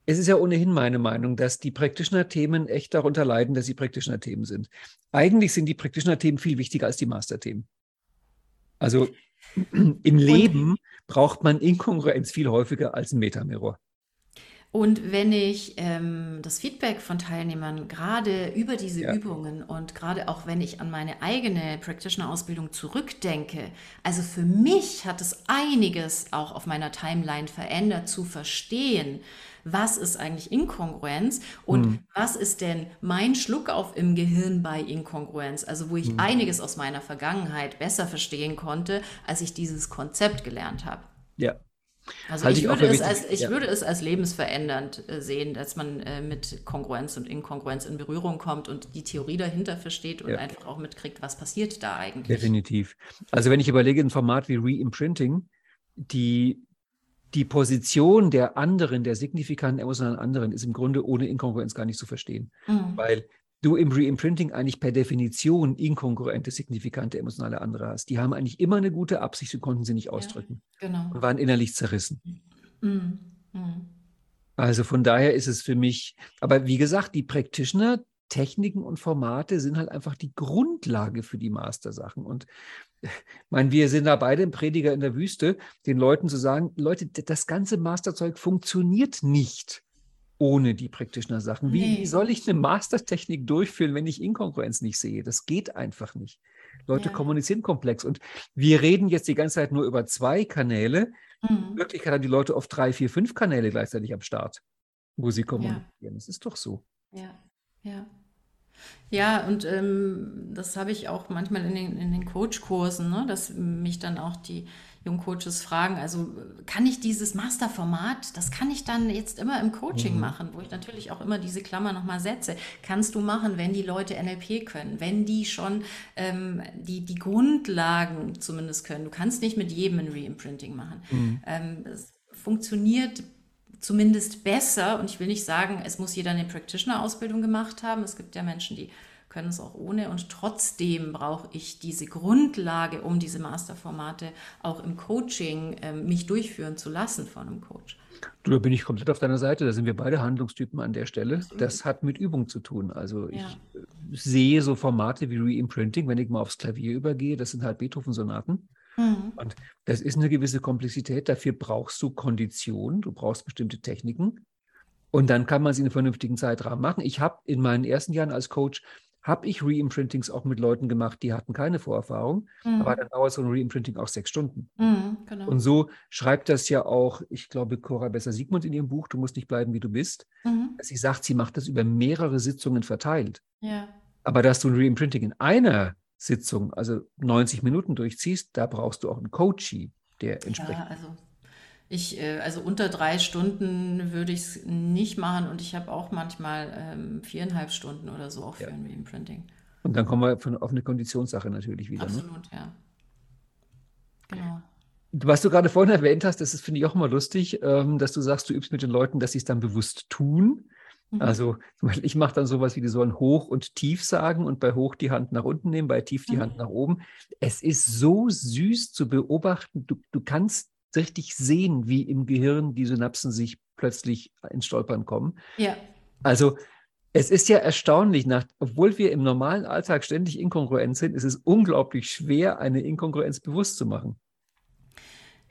es ist ja ohnehin meine Meinung, dass die Practitioner-Themen echt darunter leiden, dass sie Practitioner-Themen sind. Eigentlich sind die Practitioner-Themen viel wichtiger als die Master-Themen. Also im Leben braucht man Inkongruenz viel häufiger als ein Metamirror. Und wenn ich ähm, das Feedback von Teilnehmern gerade über diese ja. Übungen und gerade auch wenn ich an meine eigene Practitioner-Ausbildung zurückdenke, also für mich hat es einiges auch auf meiner Timeline verändert zu verstehen, was ist eigentlich Inkongruenz und hm. was ist denn mein Schluckauf im Gehirn bei Inkongruenz, also wo ich hm. einiges aus meiner Vergangenheit besser verstehen konnte, als ich dieses Konzept gelernt habe. Ja, also halt ich, würde es, als, ich ja. würde es als lebensverändernd äh, sehen, dass man äh, mit Kongruenz und Inkongruenz in Berührung kommt und die Theorie dahinter versteht und ja. einfach auch mitkriegt, was passiert da eigentlich. Definitiv. Also wenn ich überlege, ein Format wie Reimprinting, die, die Position der anderen, der signifikanten emotionalen anderen, ist im Grunde ohne Inkongruenz gar nicht zu verstehen. Mhm. Weil du im Reimprinting eigentlich per Definition inkongruente, signifikante emotionale andere hast. Die haben eigentlich immer eine gute Absicht und konnten sie nicht ausdrücken. Ja, genau. Und waren innerlich zerrissen. Mhm. Mhm. Also von daher ist es für mich, aber wie gesagt, die Practitioner, Techniken und Formate sind halt einfach die Grundlage für die Mastersachen. Und ich meine, wir sind da beide im Prediger in der Wüste, den Leuten zu sagen, Leute, das ganze Masterzeug funktioniert nicht ohne die Practitioner-Sachen. Wie, nee. wie, soll ich eine Mastertechnik durchführen, wenn ich Inkongruenz nicht sehe? Das geht einfach nicht. Leute ja. kommunizieren komplex. Und wir reden jetzt die ganze Zeit nur über zwei Kanäle. Mhm. In Wirklichkeit haben die Leute oft drei, vier, fünf Kanäle gleichzeitig am Start, wo sie kommunizieren. Ja. Das ist doch so. Ja, ja. Ja, und ähm, das habe ich auch manchmal in den, in den Coach-Kursen, ne, dass mich dann auch die Jungcoaches fragen, also kann ich dieses Masterformat, das kann ich dann jetzt immer im Coaching mhm. machen, wo ich natürlich auch immer diese Klammer nochmal setze. Kannst du machen, wenn die Leute NLP können, wenn die schon ähm, die, die Grundlagen zumindest können. Du kannst nicht mit jedem ein Reimprinting machen. Mhm. Ähm, es funktioniert zumindest besser und ich will nicht sagen, es muss jeder eine Practitioner-Ausbildung gemacht haben. Es gibt ja Menschen, die können es auch ohne. Und trotzdem brauche ich diese Grundlage, um diese Masterformate auch im Coaching äh, mich durchführen zu lassen von einem Coach. Du, da bin ich komplett auf deiner Seite. Da sind wir beide Handlungstypen an der Stelle. Das hat mit Übung zu tun. Also ich ja. sehe so Formate wie Reimprinting, wenn ich mal aufs Klavier übergehe. Das sind halt Beethoven-Sonaten. Mhm. Und das ist eine gewisse Komplexität. Dafür brauchst du Kondition, du brauchst bestimmte Techniken. Und dann kann man es in einem vernünftigen Zeitrahmen machen. Ich habe in meinen ersten Jahren als Coach habe ich Reimprintings auch mit Leuten gemacht, die hatten keine Vorerfahrung, mhm. aber dann dauert so ein Reimprinting auch sechs Stunden. Mhm, genau. Und so schreibt das ja auch, ich glaube, Cora Besser-Siegmund in ihrem Buch, Du musst nicht bleiben, wie du bist. Mhm. Sie sagt, sie macht das über mehrere Sitzungen verteilt. Ja. Aber dass du ein Reimprinting in einer Sitzung, also 90 Minuten durchziehst, da brauchst du auch einen Coachie, der entsprechend. Ja, also ich, äh, also unter drei Stunden würde ich es nicht machen und ich habe auch manchmal ähm, viereinhalb Stunden oder so auch für ja. ein Reimprinting. Und dann kommen wir von, auf eine Konditionssache natürlich wieder. Ne? Absolut, ne? ja. Genau. Was du gerade vorhin erwähnt hast, das finde ich auch mal lustig, ähm, dass du sagst, du übst mit den Leuten, dass sie es dann bewusst tun. Mhm. Also ich mache dann sowas wie, die sollen hoch und tief sagen und bei hoch die Hand nach unten nehmen, bei tief die mhm. Hand nach oben. Es ist so süß zu beobachten. Du, du kannst richtig sehen, wie im Gehirn die Synapsen sich plötzlich ins Stolpern kommen. Ja. Also es ist ja erstaunlich, nach, obwohl wir im normalen Alltag ständig inkongruent sind, ist es unglaublich schwer, eine Inkongruenz bewusst zu machen.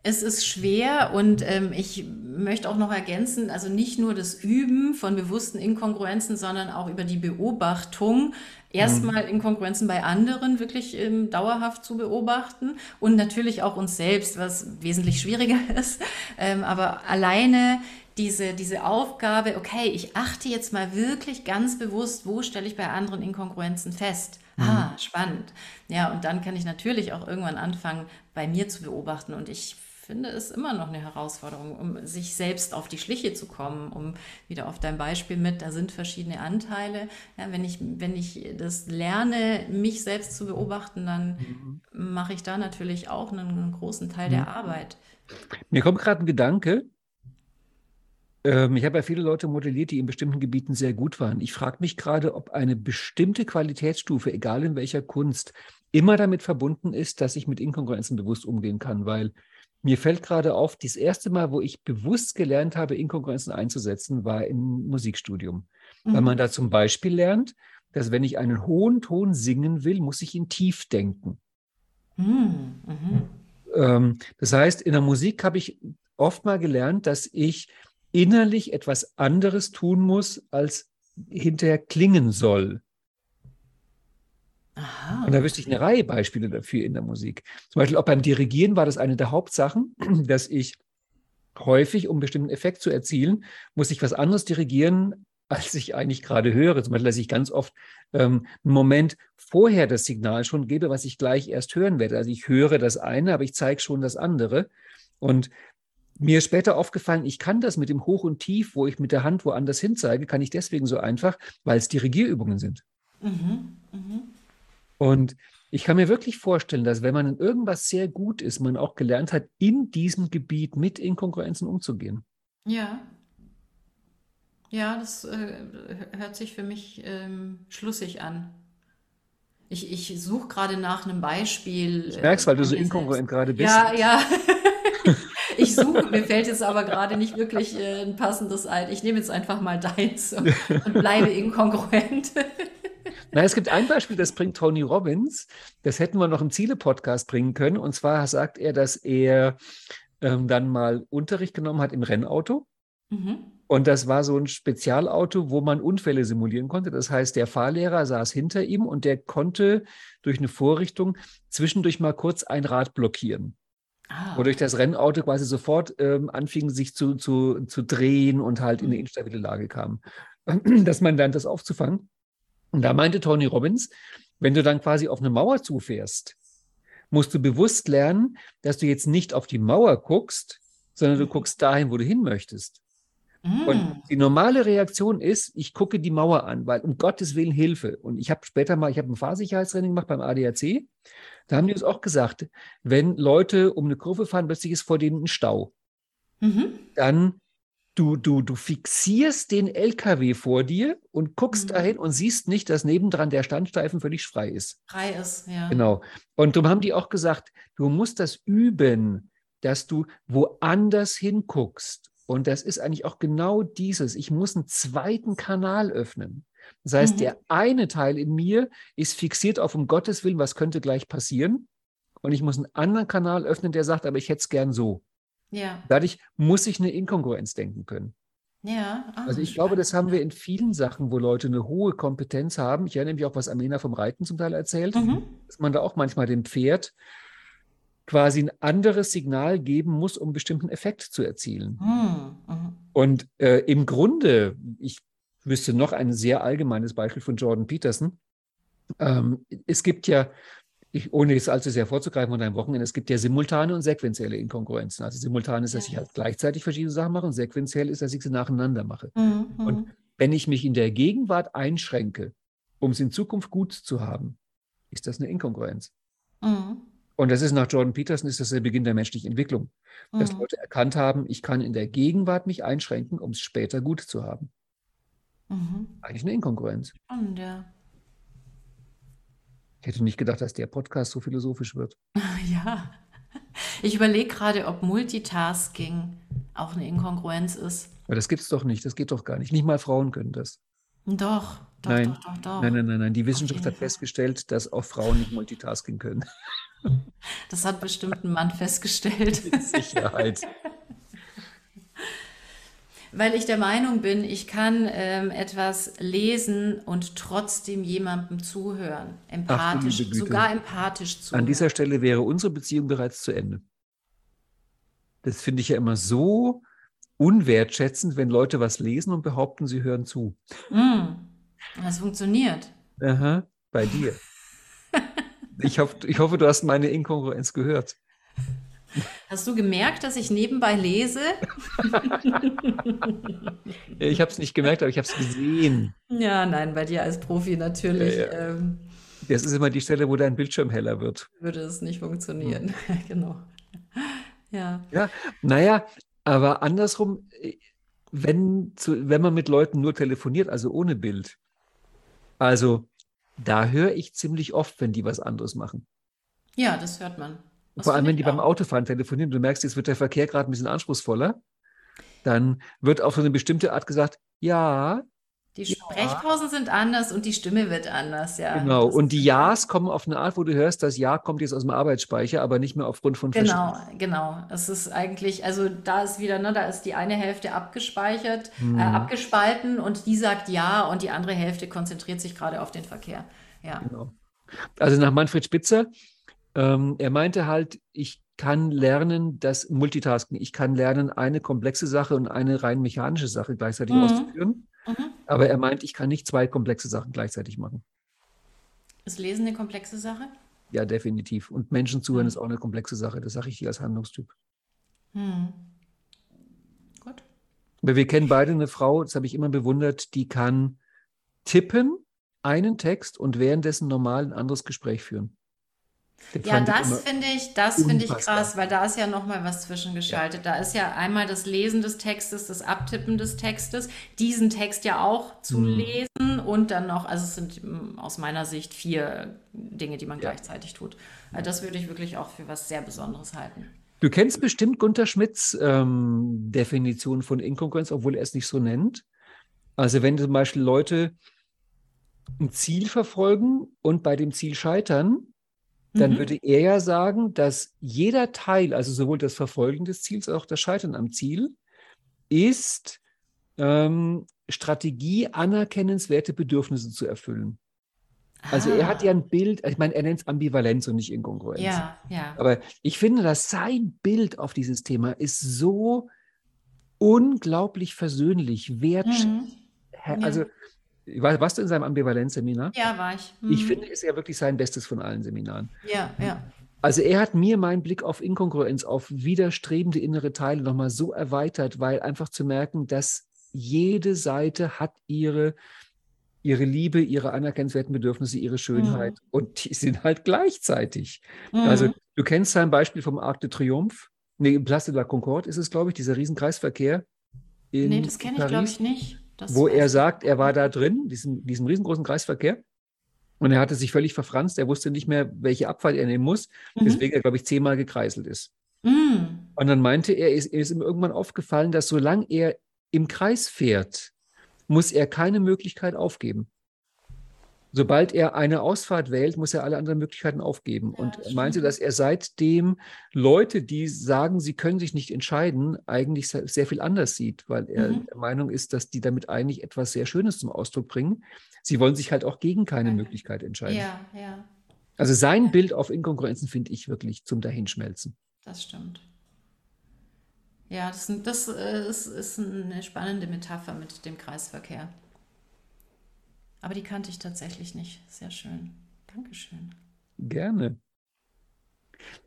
Es ist schwer und ähm, ich möchte auch noch ergänzen, also nicht nur das Üben von bewussten Inkongruenzen, sondern auch über die Beobachtung erstmal mhm. Inkongruenzen bei anderen wirklich ähm, dauerhaft zu beobachten und natürlich auch uns selbst, was wesentlich schwieriger ist. Ähm, aber alleine diese, diese Aufgabe, okay, ich achte jetzt mal wirklich ganz bewusst, wo stelle ich bei anderen Inkongruenzen fest. Mhm. Ah, spannend. Ja, und dann kann ich natürlich auch irgendwann anfangen, bei mir zu beobachten. Und ich finde es immer noch eine Herausforderung, um sich selbst auf die Schliche zu kommen, um wieder auf dein Beispiel mit, da sind verschiedene Anteile. Ja, wenn, ich, wenn ich das lerne, mich selbst zu beobachten, dann mhm. mache ich da natürlich auch einen, einen großen Teil mhm. der Arbeit. Mir kommt gerade ein Gedanke, ähm, ich habe ja viele Leute modelliert, die in bestimmten Gebieten sehr gut waren. Ich frage mich gerade, ob eine bestimmte Qualitätsstufe, egal in welcher Kunst, immer damit verbunden ist, dass ich mit Inkongruenzen bewusst umgehen kann, weil mir fällt gerade auf, das erste Mal, wo ich bewusst gelernt habe, Inkongruenzen einzusetzen, war im Musikstudium. Mhm. Weil man da zum Beispiel lernt, dass wenn ich einen hohen Ton singen will, muss ich ihn tief denken. Mhm. Mhm. Ähm, das heißt, in der Musik habe ich oft mal gelernt, dass ich innerlich etwas anderes tun muss, als hinterher klingen soll. Und da wüsste ich eine Reihe Beispiele dafür in der Musik. Zum Beispiel auch beim Dirigieren war das eine der Hauptsachen, dass ich häufig, um bestimmten Effekt zu erzielen, muss ich was anderes dirigieren, als ich eigentlich gerade höre. Zum Beispiel, dass ich ganz oft ähm, einen Moment vorher das Signal schon gebe, was ich gleich erst hören werde. Also ich höre das eine, aber ich zeige schon das andere. Und mir ist später aufgefallen, ich kann das mit dem Hoch und Tief, wo ich mit der Hand woanders hin zeige, kann ich deswegen so einfach, weil es Dirigierübungen sind. Mhm, mh. Und ich kann mir wirklich vorstellen, dass wenn man in irgendwas sehr gut ist, man auch gelernt hat, in diesem Gebiet mit Inkongruenzen umzugehen. Ja. Ja, das äh, hört sich für mich ähm, schlüssig an. Ich, ich suche gerade nach einem Beispiel. Ich merke es, weil du so inkongruent gerade bist. Ja, ja. ich suche, mir fällt jetzt aber gerade nicht wirklich äh, ein passendes ein. Ich nehme jetzt einfach mal deins und, und bleibe inkongruent. Na, es gibt ein Beispiel, das bringt Tony Robbins. Das hätten wir noch im Ziele-Podcast bringen können. Und zwar sagt er, dass er ähm, dann mal Unterricht genommen hat im Rennauto. Mhm. Und das war so ein Spezialauto, wo man Unfälle simulieren konnte. Das heißt, der Fahrlehrer saß hinter ihm und der konnte durch eine Vorrichtung zwischendurch mal kurz ein Rad blockieren. Ah. Wodurch das Rennauto quasi sofort ähm, anfing, sich zu, zu, zu drehen und halt in eine mhm. instabile Lage kam. Dass man lernt, das aufzufangen. Und da meinte Tony Robbins, wenn du dann quasi auf eine Mauer zufährst, musst du bewusst lernen, dass du jetzt nicht auf die Mauer guckst, sondern du mhm. guckst dahin, wo du hin möchtest. Mm. Und die normale Reaktion ist, ich gucke die Mauer an, weil um Gottes Willen Hilfe. Und ich habe später mal, ich habe ein Fahrsicherheitstraining gemacht beim ADAC. Da haben die uns auch gesagt, wenn Leute um eine Kurve fahren, plötzlich ist vor denen ein Stau. Mhm. Dann du, du, du fixierst den LKW vor dir und guckst mhm. dahin und siehst nicht, dass nebendran der Standstreifen völlig frei ist. Frei ist, ja. Genau. Und darum haben die auch gesagt, du musst das üben, dass du woanders hinguckst. Und das ist eigentlich auch genau dieses. Ich muss einen zweiten Kanal öffnen. Das heißt, mhm. der eine Teil in mir ist fixiert auf um Gottes Willen, was könnte gleich passieren. Und ich muss einen anderen Kanal öffnen, der sagt, aber ich hätte es gern so. Ja. Dadurch muss ich eine Inkongruenz denken können. Ja. Ach, also ich glaube, das haben wir in vielen Sachen, wo Leute eine hohe Kompetenz haben. Ich erinnere mich auch, was Amena vom Reiten zum Teil erzählt, mhm. dass man da auch manchmal dem Pferd quasi ein anderes Signal geben muss, um einen bestimmten Effekt zu erzielen. Mhm. Mhm. Und äh, im Grunde, ich wüsste noch ein sehr allgemeines Beispiel von Jordan Peterson. Ähm, es gibt ja ich, ohne jetzt allzu sehr vorzugreifen von deinem Wochenende, es gibt ja simultane und sequenzielle Inkongruenzen. Also simultan ist, dass ich halt gleichzeitig verschiedene Sachen mache und sequenziell ist, dass ich sie nacheinander mache. Mhm. Und wenn ich mich in der Gegenwart einschränke, um es in Zukunft gut zu haben, ist das eine Inkongruenz. Mhm. Und das ist nach Jordan Peterson ist das der Beginn der menschlichen Entwicklung. Dass mhm. Leute erkannt haben, ich kann in der Gegenwart mich einschränken, um es später gut zu haben. Mhm. Eigentlich eine Inkongruenz. Spannend, ja. Ich hätte nicht gedacht, dass der Podcast so philosophisch wird. Ja. Ich überlege gerade, ob Multitasking auch eine Inkongruenz ist. Aber das gibt es doch nicht. Das geht doch gar nicht. Nicht mal Frauen können das. Doch, doch, nein. doch, doch, doch. Nein, nein, nein, nein. Die Wissenschaft hat festgestellt, dass auch Frauen nicht Multitasking können. Das hat bestimmt ein Mann festgestellt. Mit Sicherheit weil ich der Meinung bin, ich kann ähm, etwas lesen und trotzdem jemandem zuhören. Empathisch, Ach, sogar empathisch zuhören. An dieser Stelle wäre unsere Beziehung bereits zu Ende. Das finde ich ja immer so unwertschätzend, wenn Leute was lesen und behaupten, sie hören zu. Mm, das funktioniert. Aha, bei dir. ich, hoff, ich hoffe, du hast meine Inkongruenz gehört. Hast du gemerkt, dass ich nebenbei lese? ich habe es nicht gemerkt, aber ich habe es gesehen. Ja, nein, bei dir als Profi natürlich. Ja, ja. Ähm, das ist immer die Stelle, wo dein Bildschirm heller wird. Würde es nicht funktionieren, hm. genau. Ja. Ja, naja, aber andersrum, wenn, zu, wenn man mit Leuten nur telefoniert, also ohne Bild. Also da höre ich ziemlich oft, wenn die was anderes machen. Ja, das hört man. Das Vor allem, wenn die auch. beim Autofahren telefonieren, du merkst, jetzt wird der Verkehr gerade ein bisschen anspruchsvoller, dann wird auf so eine bestimmte Art gesagt, ja, die Sprechpausen sind anders und die Stimme wird anders, ja. Genau. und die Ja's kommen auf eine Art, wo du hörst, das Ja kommt jetzt aus dem Arbeitsspeicher, aber nicht mehr aufgrund von Genau, genau. Es ist eigentlich, also da ist wieder, ne, da ist die eine Hälfte abgespeichert, hm. äh, abgespalten und die sagt Ja und die andere Hälfte konzentriert sich gerade auf den Verkehr. Ja. Genau. Also nach Manfred Spitzer, ähm, er meinte halt, ich kann lernen, das Multitasking, ich kann lernen, eine komplexe Sache und eine rein mechanische Sache gleichzeitig mhm. auszuführen. Mhm. Aber er meint, ich kann nicht zwei komplexe Sachen gleichzeitig machen. Ist Lesen eine komplexe Sache? Ja, definitiv. Und Menschen zuhören mhm. ist auch eine komplexe Sache. Das sage ich dir als Handlungstyp. Mhm. Gut. Aber wir kennen beide eine Frau, das habe ich immer bewundert, die kann tippen, einen Text und währenddessen normal ein anderes Gespräch führen. Ja, das finde ich, das finde ich krass, weil da ist ja noch mal was zwischengeschaltet. Ja. Da ist ja einmal das Lesen des Textes, das Abtippen des Textes, diesen Text ja auch zu mhm. lesen und dann noch, also es sind mm, aus meiner Sicht vier Dinge, die man ja. gleichzeitig tut. Also das würde ich wirklich auch für was sehr Besonderes halten. Du kennst bestimmt Gunter Schmidts ähm, Definition von Inkongruenz, obwohl er es nicht so nennt. Also wenn zum Beispiel Leute ein Ziel verfolgen und bei dem Ziel scheitern, dann mhm. würde er ja sagen, dass jeder Teil, also sowohl das Verfolgen des Ziels als auch das Scheitern am Ziel, ist ähm, Strategie, anerkennenswerte Bedürfnisse zu erfüllen. Also er hat ja ein Bild, ich meine, er nennt es Ambivalenz und nicht Inkongruenz. Ja, ja. Aber ich finde, dass sein Bild auf dieses Thema ist so unglaublich versöhnlich, wertschätzend. Mhm. Also warst du in seinem Ambivalenzseminar? Ja, war ich. Mhm. Ich finde, ist ja wirklich sein Bestes von allen Seminaren. Ja, ja. Also er hat mir meinen Blick auf Inkongruenz, auf widerstrebende innere Teile nochmal so erweitert, weil einfach zu merken, dass jede Seite hat ihre, ihre Liebe, ihre anerkennenswerten Bedürfnisse, ihre Schönheit mhm. und die sind halt gleichzeitig. Mhm. Also du kennst sein Beispiel vom Arc de Triomphe, nee, Place de la Concorde ist es, glaube ich, dieser Riesenkreisverkehr. In nee, das kenne ich, glaube ich, nicht. Das wo er sagt, er war da drin, diesem, diesem riesengroßen Kreisverkehr. Und er hatte sich völlig verfranst. Er wusste nicht mehr, welche Abfahrt er nehmen muss, mhm. weswegen er, glaube ich, zehnmal gekreiselt ist. Mhm. Und dann meinte er, ist, ist ihm irgendwann aufgefallen, dass solange er im Kreis fährt, muss er keine Möglichkeit aufgeben. Sobald er eine Ausfahrt wählt, muss er alle anderen Möglichkeiten aufgeben. Ja, und meinte, dass er seitdem Leute, die sagen, sie können sich nicht entscheiden, eigentlich sehr viel anders sieht, weil er mhm. der Meinung ist, dass die damit eigentlich etwas sehr Schönes zum Ausdruck bringen. Sie wollen sich halt auch gegen keine Möglichkeit entscheiden. Ja, ja. Also sein Bild auf Inkongruenzen finde ich wirklich zum Dahinschmelzen. Das stimmt. Ja, das, das äh, ist, ist eine spannende Metapher mit dem Kreisverkehr. Aber die kannte ich tatsächlich nicht. Sehr schön. Dankeschön. Gerne.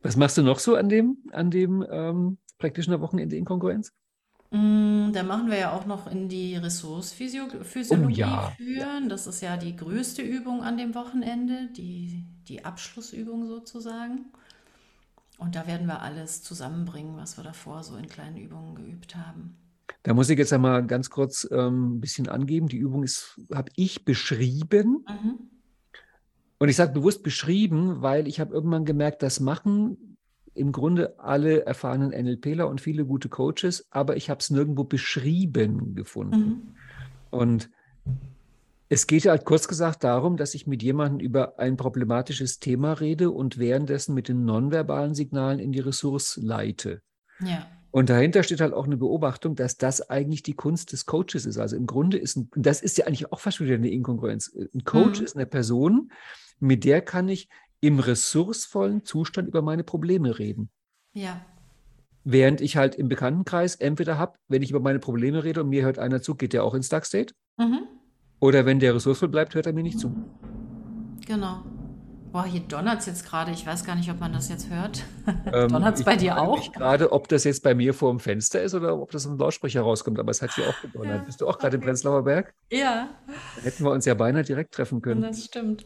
Was machst du noch so an dem, an dem ähm, praktischen Wochenende Inkongruenz? Mm, da machen wir ja auch noch in die Ressourcephysiologie oh, ja. führen. Das ist ja die größte Übung an dem Wochenende, die, die Abschlussübung sozusagen. Und da werden wir alles zusammenbringen, was wir davor so in kleinen Übungen geübt haben. Da muss ich jetzt einmal ganz kurz ähm, ein bisschen angeben. Die Übung ist, habe ich beschrieben. Mhm. Und ich sage bewusst beschrieben, weil ich habe irgendwann gemerkt, das machen im Grunde alle erfahrenen NLPler und viele gute Coaches, aber ich habe es nirgendwo beschrieben gefunden. Mhm. Und es geht halt kurz gesagt darum, dass ich mit jemandem über ein problematisches Thema rede und währenddessen mit den nonverbalen Signalen in die Ressource leite. Ja. Und dahinter steht halt auch eine Beobachtung, dass das eigentlich die Kunst des Coaches ist. Also im Grunde ist, ein, das ist ja eigentlich auch fast wieder eine Inkongruenz. Ein Coach mhm. ist eine Person, mit der kann ich im ressourcevollen Zustand über meine Probleme reden. Ja. Während ich halt im Bekanntenkreis entweder habe, wenn ich über meine Probleme rede und mir hört einer zu, geht der auch ins Dark State. Mhm. Oder wenn der ressourcevoll bleibt, hört er mir nicht zu. Genau. Boah, hier donnert es jetzt gerade. Ich weiß gar nicht, ob man das jetzt hört. Ähm, donnert es bei dir auch? gerade, ob das jetzt bei mir vor dem Fenster ist oder ob das im Lautsprecher rauskommt. Aber es hat hier auch gedonnert. Ja, Bist du auch gerade im Prenzlauer Berg? Ja. Da hätten wir uns ja beinahe direkt treffen können. Das stimmt.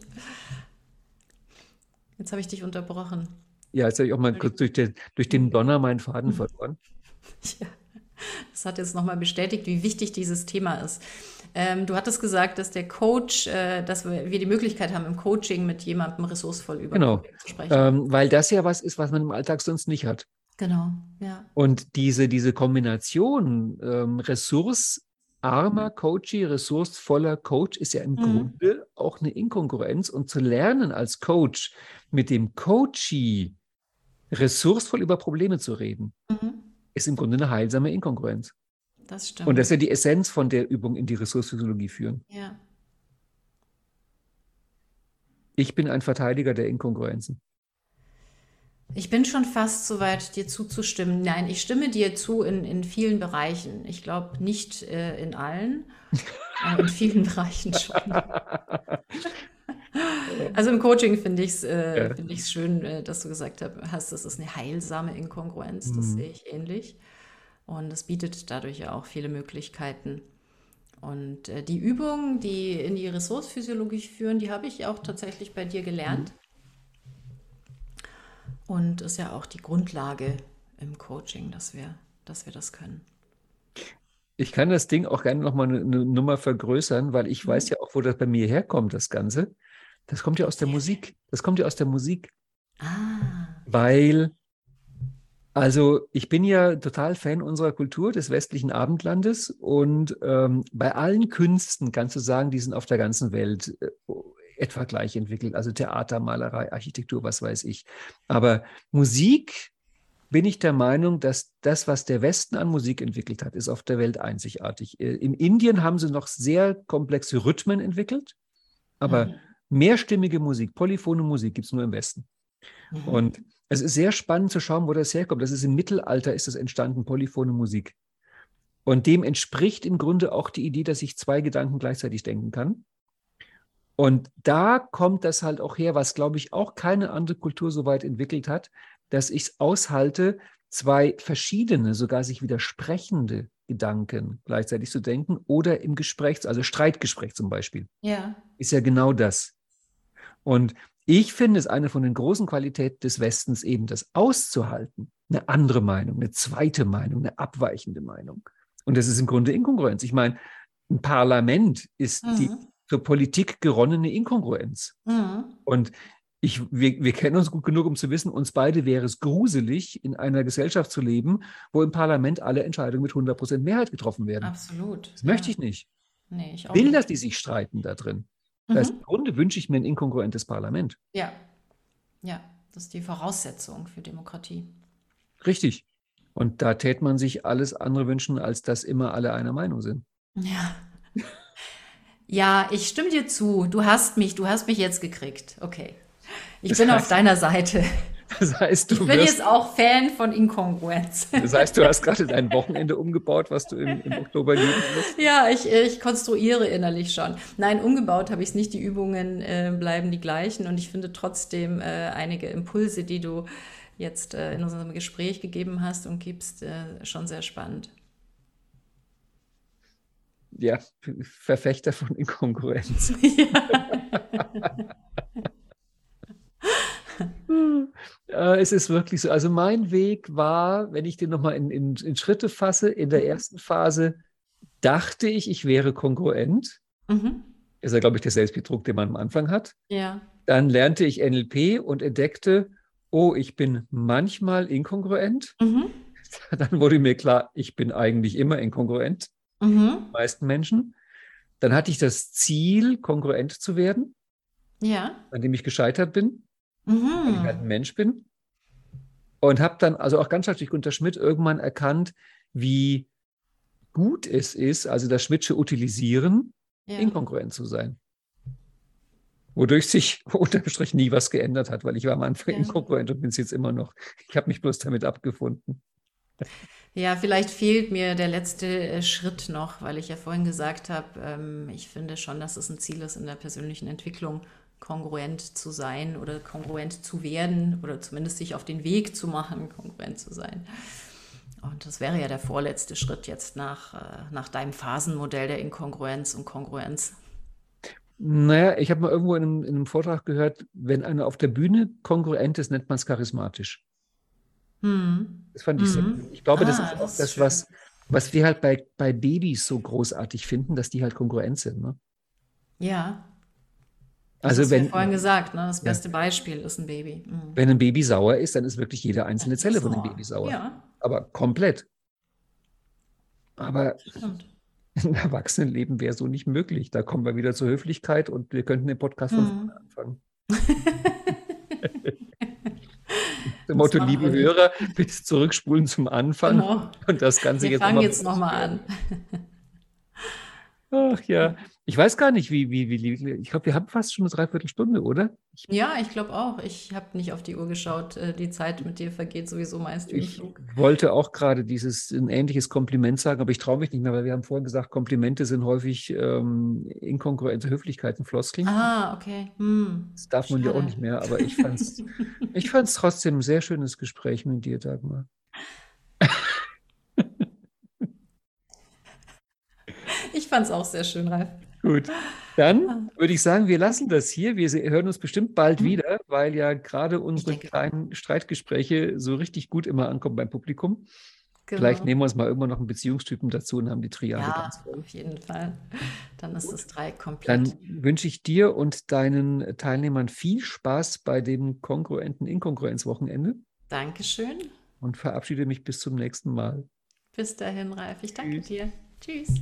Jetzt habe ich dich unterbrochen. Ja, jetzt habe ich auch mal kurz durch den, durch den Donner meinen Faden verloren. Ja. Das hat jetzt nochmal bestätigt, wie wichtig dieses Thema ist. Ähm, du hattest gesagt, dass der Coach, äh, dass wir, die Möglichkeit haben, im Coaching mit jemandem ressourcen über genau. zu sprechen. Ähm, weil das ja was ist, was man im Alltag sonst nicht hat. Genau, ja. Und diese, diese Kombination ähm, ressourcearmer Coachie, ressourcevoller Coach ist ja im mhm. Grunde auch eine Inkongruenz. Und zu lernen als Coach mit dem Coachie ressourcevoll über Probleme zu reden, mhm. ist im Grunde eine heilsame Inkongruenz. Das stimmt. Und das ist ja die Essenz von der Übung in die Ressourcephysiologie führen. Ja. Ich bin ein Verteidiger der Inkongruenzen. Ich bin schon fast so weit, dir zuzustimmen. Nein, ich stimme dir zu in, in vielen Bereichen. Ich glaube nicht äh, in allen, aber in vielen Bereichen schon. also im Coaching finde ich es äh, ja. find schön, äh, dass du gesagt hast, das ist eine heilsame Inkongruenz. Das mhm. sehe ich ähnlich. Und es bietet dadurch ja auch viele Möglichkeiten. Und äh, die Übungen, die in die Ressourcephysiologie führen, die habe ich auch tatsächlich bei dir gelernt. Und ist ja auch die Grundlage im Coaching, dass wir, dass wir das können. Ich kann das Ding auch gerne nochmal eine, eine Nummer vergrößern, weil ich mhm. weiß ja auch, wo das bei mir herkommt, das Ganze. Das kommt ja aus der Musik. Das kommt ja aus der Musik. Ah. Weil also ich bin ja total Fan unserer Kultur des westlichen Abendlandes und ähm, bei allen Künsten kannst du sagen, die sind auf der ganzen Welt äh, etwa gleich entwickelt, also Theater, Malerei, Architektur, was weiß ich. Aber Musik bin ich der Meinung, dass das, was der Westen an Musik entwickelt hat, ist auf der Welt einzigartig. Äh, in Indien haben sie noch sehr komplexe Rhythmen entwickelt, aber mhm. mehrstimmige Musik, polyphone Musik gibt es nur im Westen. Mhm. Und es ist sehr spannend zu schauen, wo das herkommt. Das ist im Mittelalter ist es entstanden, polyphone Musik. Und dem entspricht im Grunde auch die Idee, dass ich zwei Gedanken gleichzeitig denken kann. Und da kommt das halt auch her, was, glaube ich, auch keine andere Kultur so weit entwickelt hat, dass ich es aushalte, zwei verschiedene, sogar sich widersprechende Gedanken gleichzeitig zu denken oder im Gespräch, also Streitgespräch zum Beispiel. Ja. Ist ja genau das. Und ich finde es eine von den großen Qualitäten des Westens eben, das auszuhalten, eine andere Meinung, eine zweite Meinung, eine abweichende Meinung. Und das ist im Grunde Inkongruenz. Ich meine, ein Parlament ist mhm. die zur Politik geronnene Inkongruenz. Mhm. Und ich, wir, wir kennen uns gut genug, um zu wissen, uns beide wäre es gruselig, in einer Gesellschaft zu leben, wo im Parlament alle Entscheidungen mit 100 Prozent Mehrheit getroffen werden. Absolut. Das ja. möchte ich nicht. Nee, ich will, nicht. dass die sich streiten da drin. Mhm. Das heißt, im Grunde wünsche ich mir ein inkongruentes Parlament. Ja. Ja, das ist die Voraussetzung für Demokratie. Richtig. Und da tät man sich alles andere wünschen, als dass immer alle einer Meinung sind. Ja. Ja, ich stimme dir zu. Du hast mich, du hast mich jetzt gekriegt. Okay. Ich das bin heißt, auf deiner Seite. Das heißt, du ich bin jetzt auch Fan von Inkongruenz. Das heißt, du hast gerade dein Wochenende umgebaut, was du im, im Oktober lieben wirst? Ja, ich, ich konstruiere innerlich schon. Nein, umgebaut habe ich es nicht. Die Übungen äh, bleiben die gleichen und ich finde trotzdem äh, einige Impulse, die du jetzt äh, in unserem Gespräch gegeben hast und gibst, äh, schon sehr spannend. Ja, Verfechter von Inkongruenz. Ja. Äh, es ist wirklich so. Also mein Weg war, wenn ich den nochmal in, in, in Schritte fasse, in der mhm. ersten Phase dachte ich, ich wäre kongruent. Mhm. Ist ja, glaube ich, der Selbstbetrug, den man am Anfang hat. Ja. Dann lernte ich NLP und entdeckte, oh, ich bin manchmal inkongruent. Mhm. Dann wurde mir klar, ich bin eigentlich immer inkongruent. Mhm. Die meisten Menschen. Dann hatte ich das Ziel, kongruent zu werden. Ja. An dem ich gescheitert bin mhm. weil ich halt ein Mensch bin. Und habe dann, also auch ganz stark durch Gunter Schmidt, irgendwann erkannt, wie gut es ist, also das Schmidtsche Utilisieren, ja. inkongruent zu sein. Wodurch sich unterm Strich nie was geändert hat, weil ich war am Anfang ja. inkongruent und bin es jetzt immer noch. Ich habe mich bloß damit abgefunden. Ja, vielleicht fehlt mir der letzte äh, Schritt noch, weil ich ja vorhin gesagt habe, ähm, ich finde schon, dass es ein Ziel ist in der persönlichen Entwicklung, kongruent zu sein oder kongruent zu werden oder zumindest sich auf den Weg zu machen, kongruent zu sein. Und das wäre ja der vorletzte Schritt jetzt nach, äh, nach deinem Phasenmodell der Inkongruenz und Kongruenz. Naja, ich habe mal irgendwo in einem, in einem, Vortrag gehört, wenn einer auf der Bühne kongruent ist, nennt man es charismatisch. Hm. Das fand ich mhm. sehr Ich glaube, ah, das ist auch das, das was, Was wir halt bei, bei Babys so großartig finden, dass die halt Konkurrent sind. Ne? Ja. Das also wenn, ja vorhin gesagt, ne? das beste ja. Beispiel ist ein Baby. Mhm. Wenn ein Baby sauer ist, dann ist wirklich jede einzelne Zelle von dem Baby sauer. Ja. Aber komplett. Aber Stimmt. im Erwachsenenleben wäre so nicht möglich. Da kommen wir wieder zur Höflichkeit und wir könnten den Podcast von mhm. vorne anfangen. Dem Motto, liebe Hörer, bitte zurückspulen zum Anfang genau. und das Ganze wir jetzt fangen jetzt nochmal an. Ach ja, ich weiß gar nicht, wie, wie, wie, ich glaube, wir haben fast schon eine Dreiviertelstunde, oder? Ich, ja, ich glaube auch. Ich habe nicht auf die Uhr geschaut. Äh, die Zeit mit dir vergeht sowieso meist wie Ich wollte auch gerade dieses, ein ähnliches Kompliment sagen, aber ich traue mich nicht mehr, weil wir haben vorhin gesagt, Komplimente sind häufig ähm, inkongruente Höflichkeiten, Floskeln. Ah, okay. Hm. Das darf man ja auch nicht mehr, aber ich fand es ich fand's trotzdem ein sehr schönes Gespräch mit dir, Dagmar. Ich fand es auch sehr schön, Ralf. Gut. Dann ah. würde ich sagen, wir lassen das hier. Wir hören uns bestimmt bald mhm. wieder, weil ja gerade unsere kleinen Streitgespräche so richtig gut immer ankommen beim Publikum. Genau. Vielleicht nehmen wir uns mal irgendwann noch einen Beziehungstypen dazu und haben die Triade ja, auf jeden Fall. Dann ist das drei komplett. Dann wünsche ich dir und deinen Teilnehmern viel Spaß bei dem kongruenten Inkongruenzwochenende. Dankeschön. Und verabschiede mich bis zum nächsten Mal. Bis dahin, Ralf. Ich danke Tschüss. dir. Tschüss.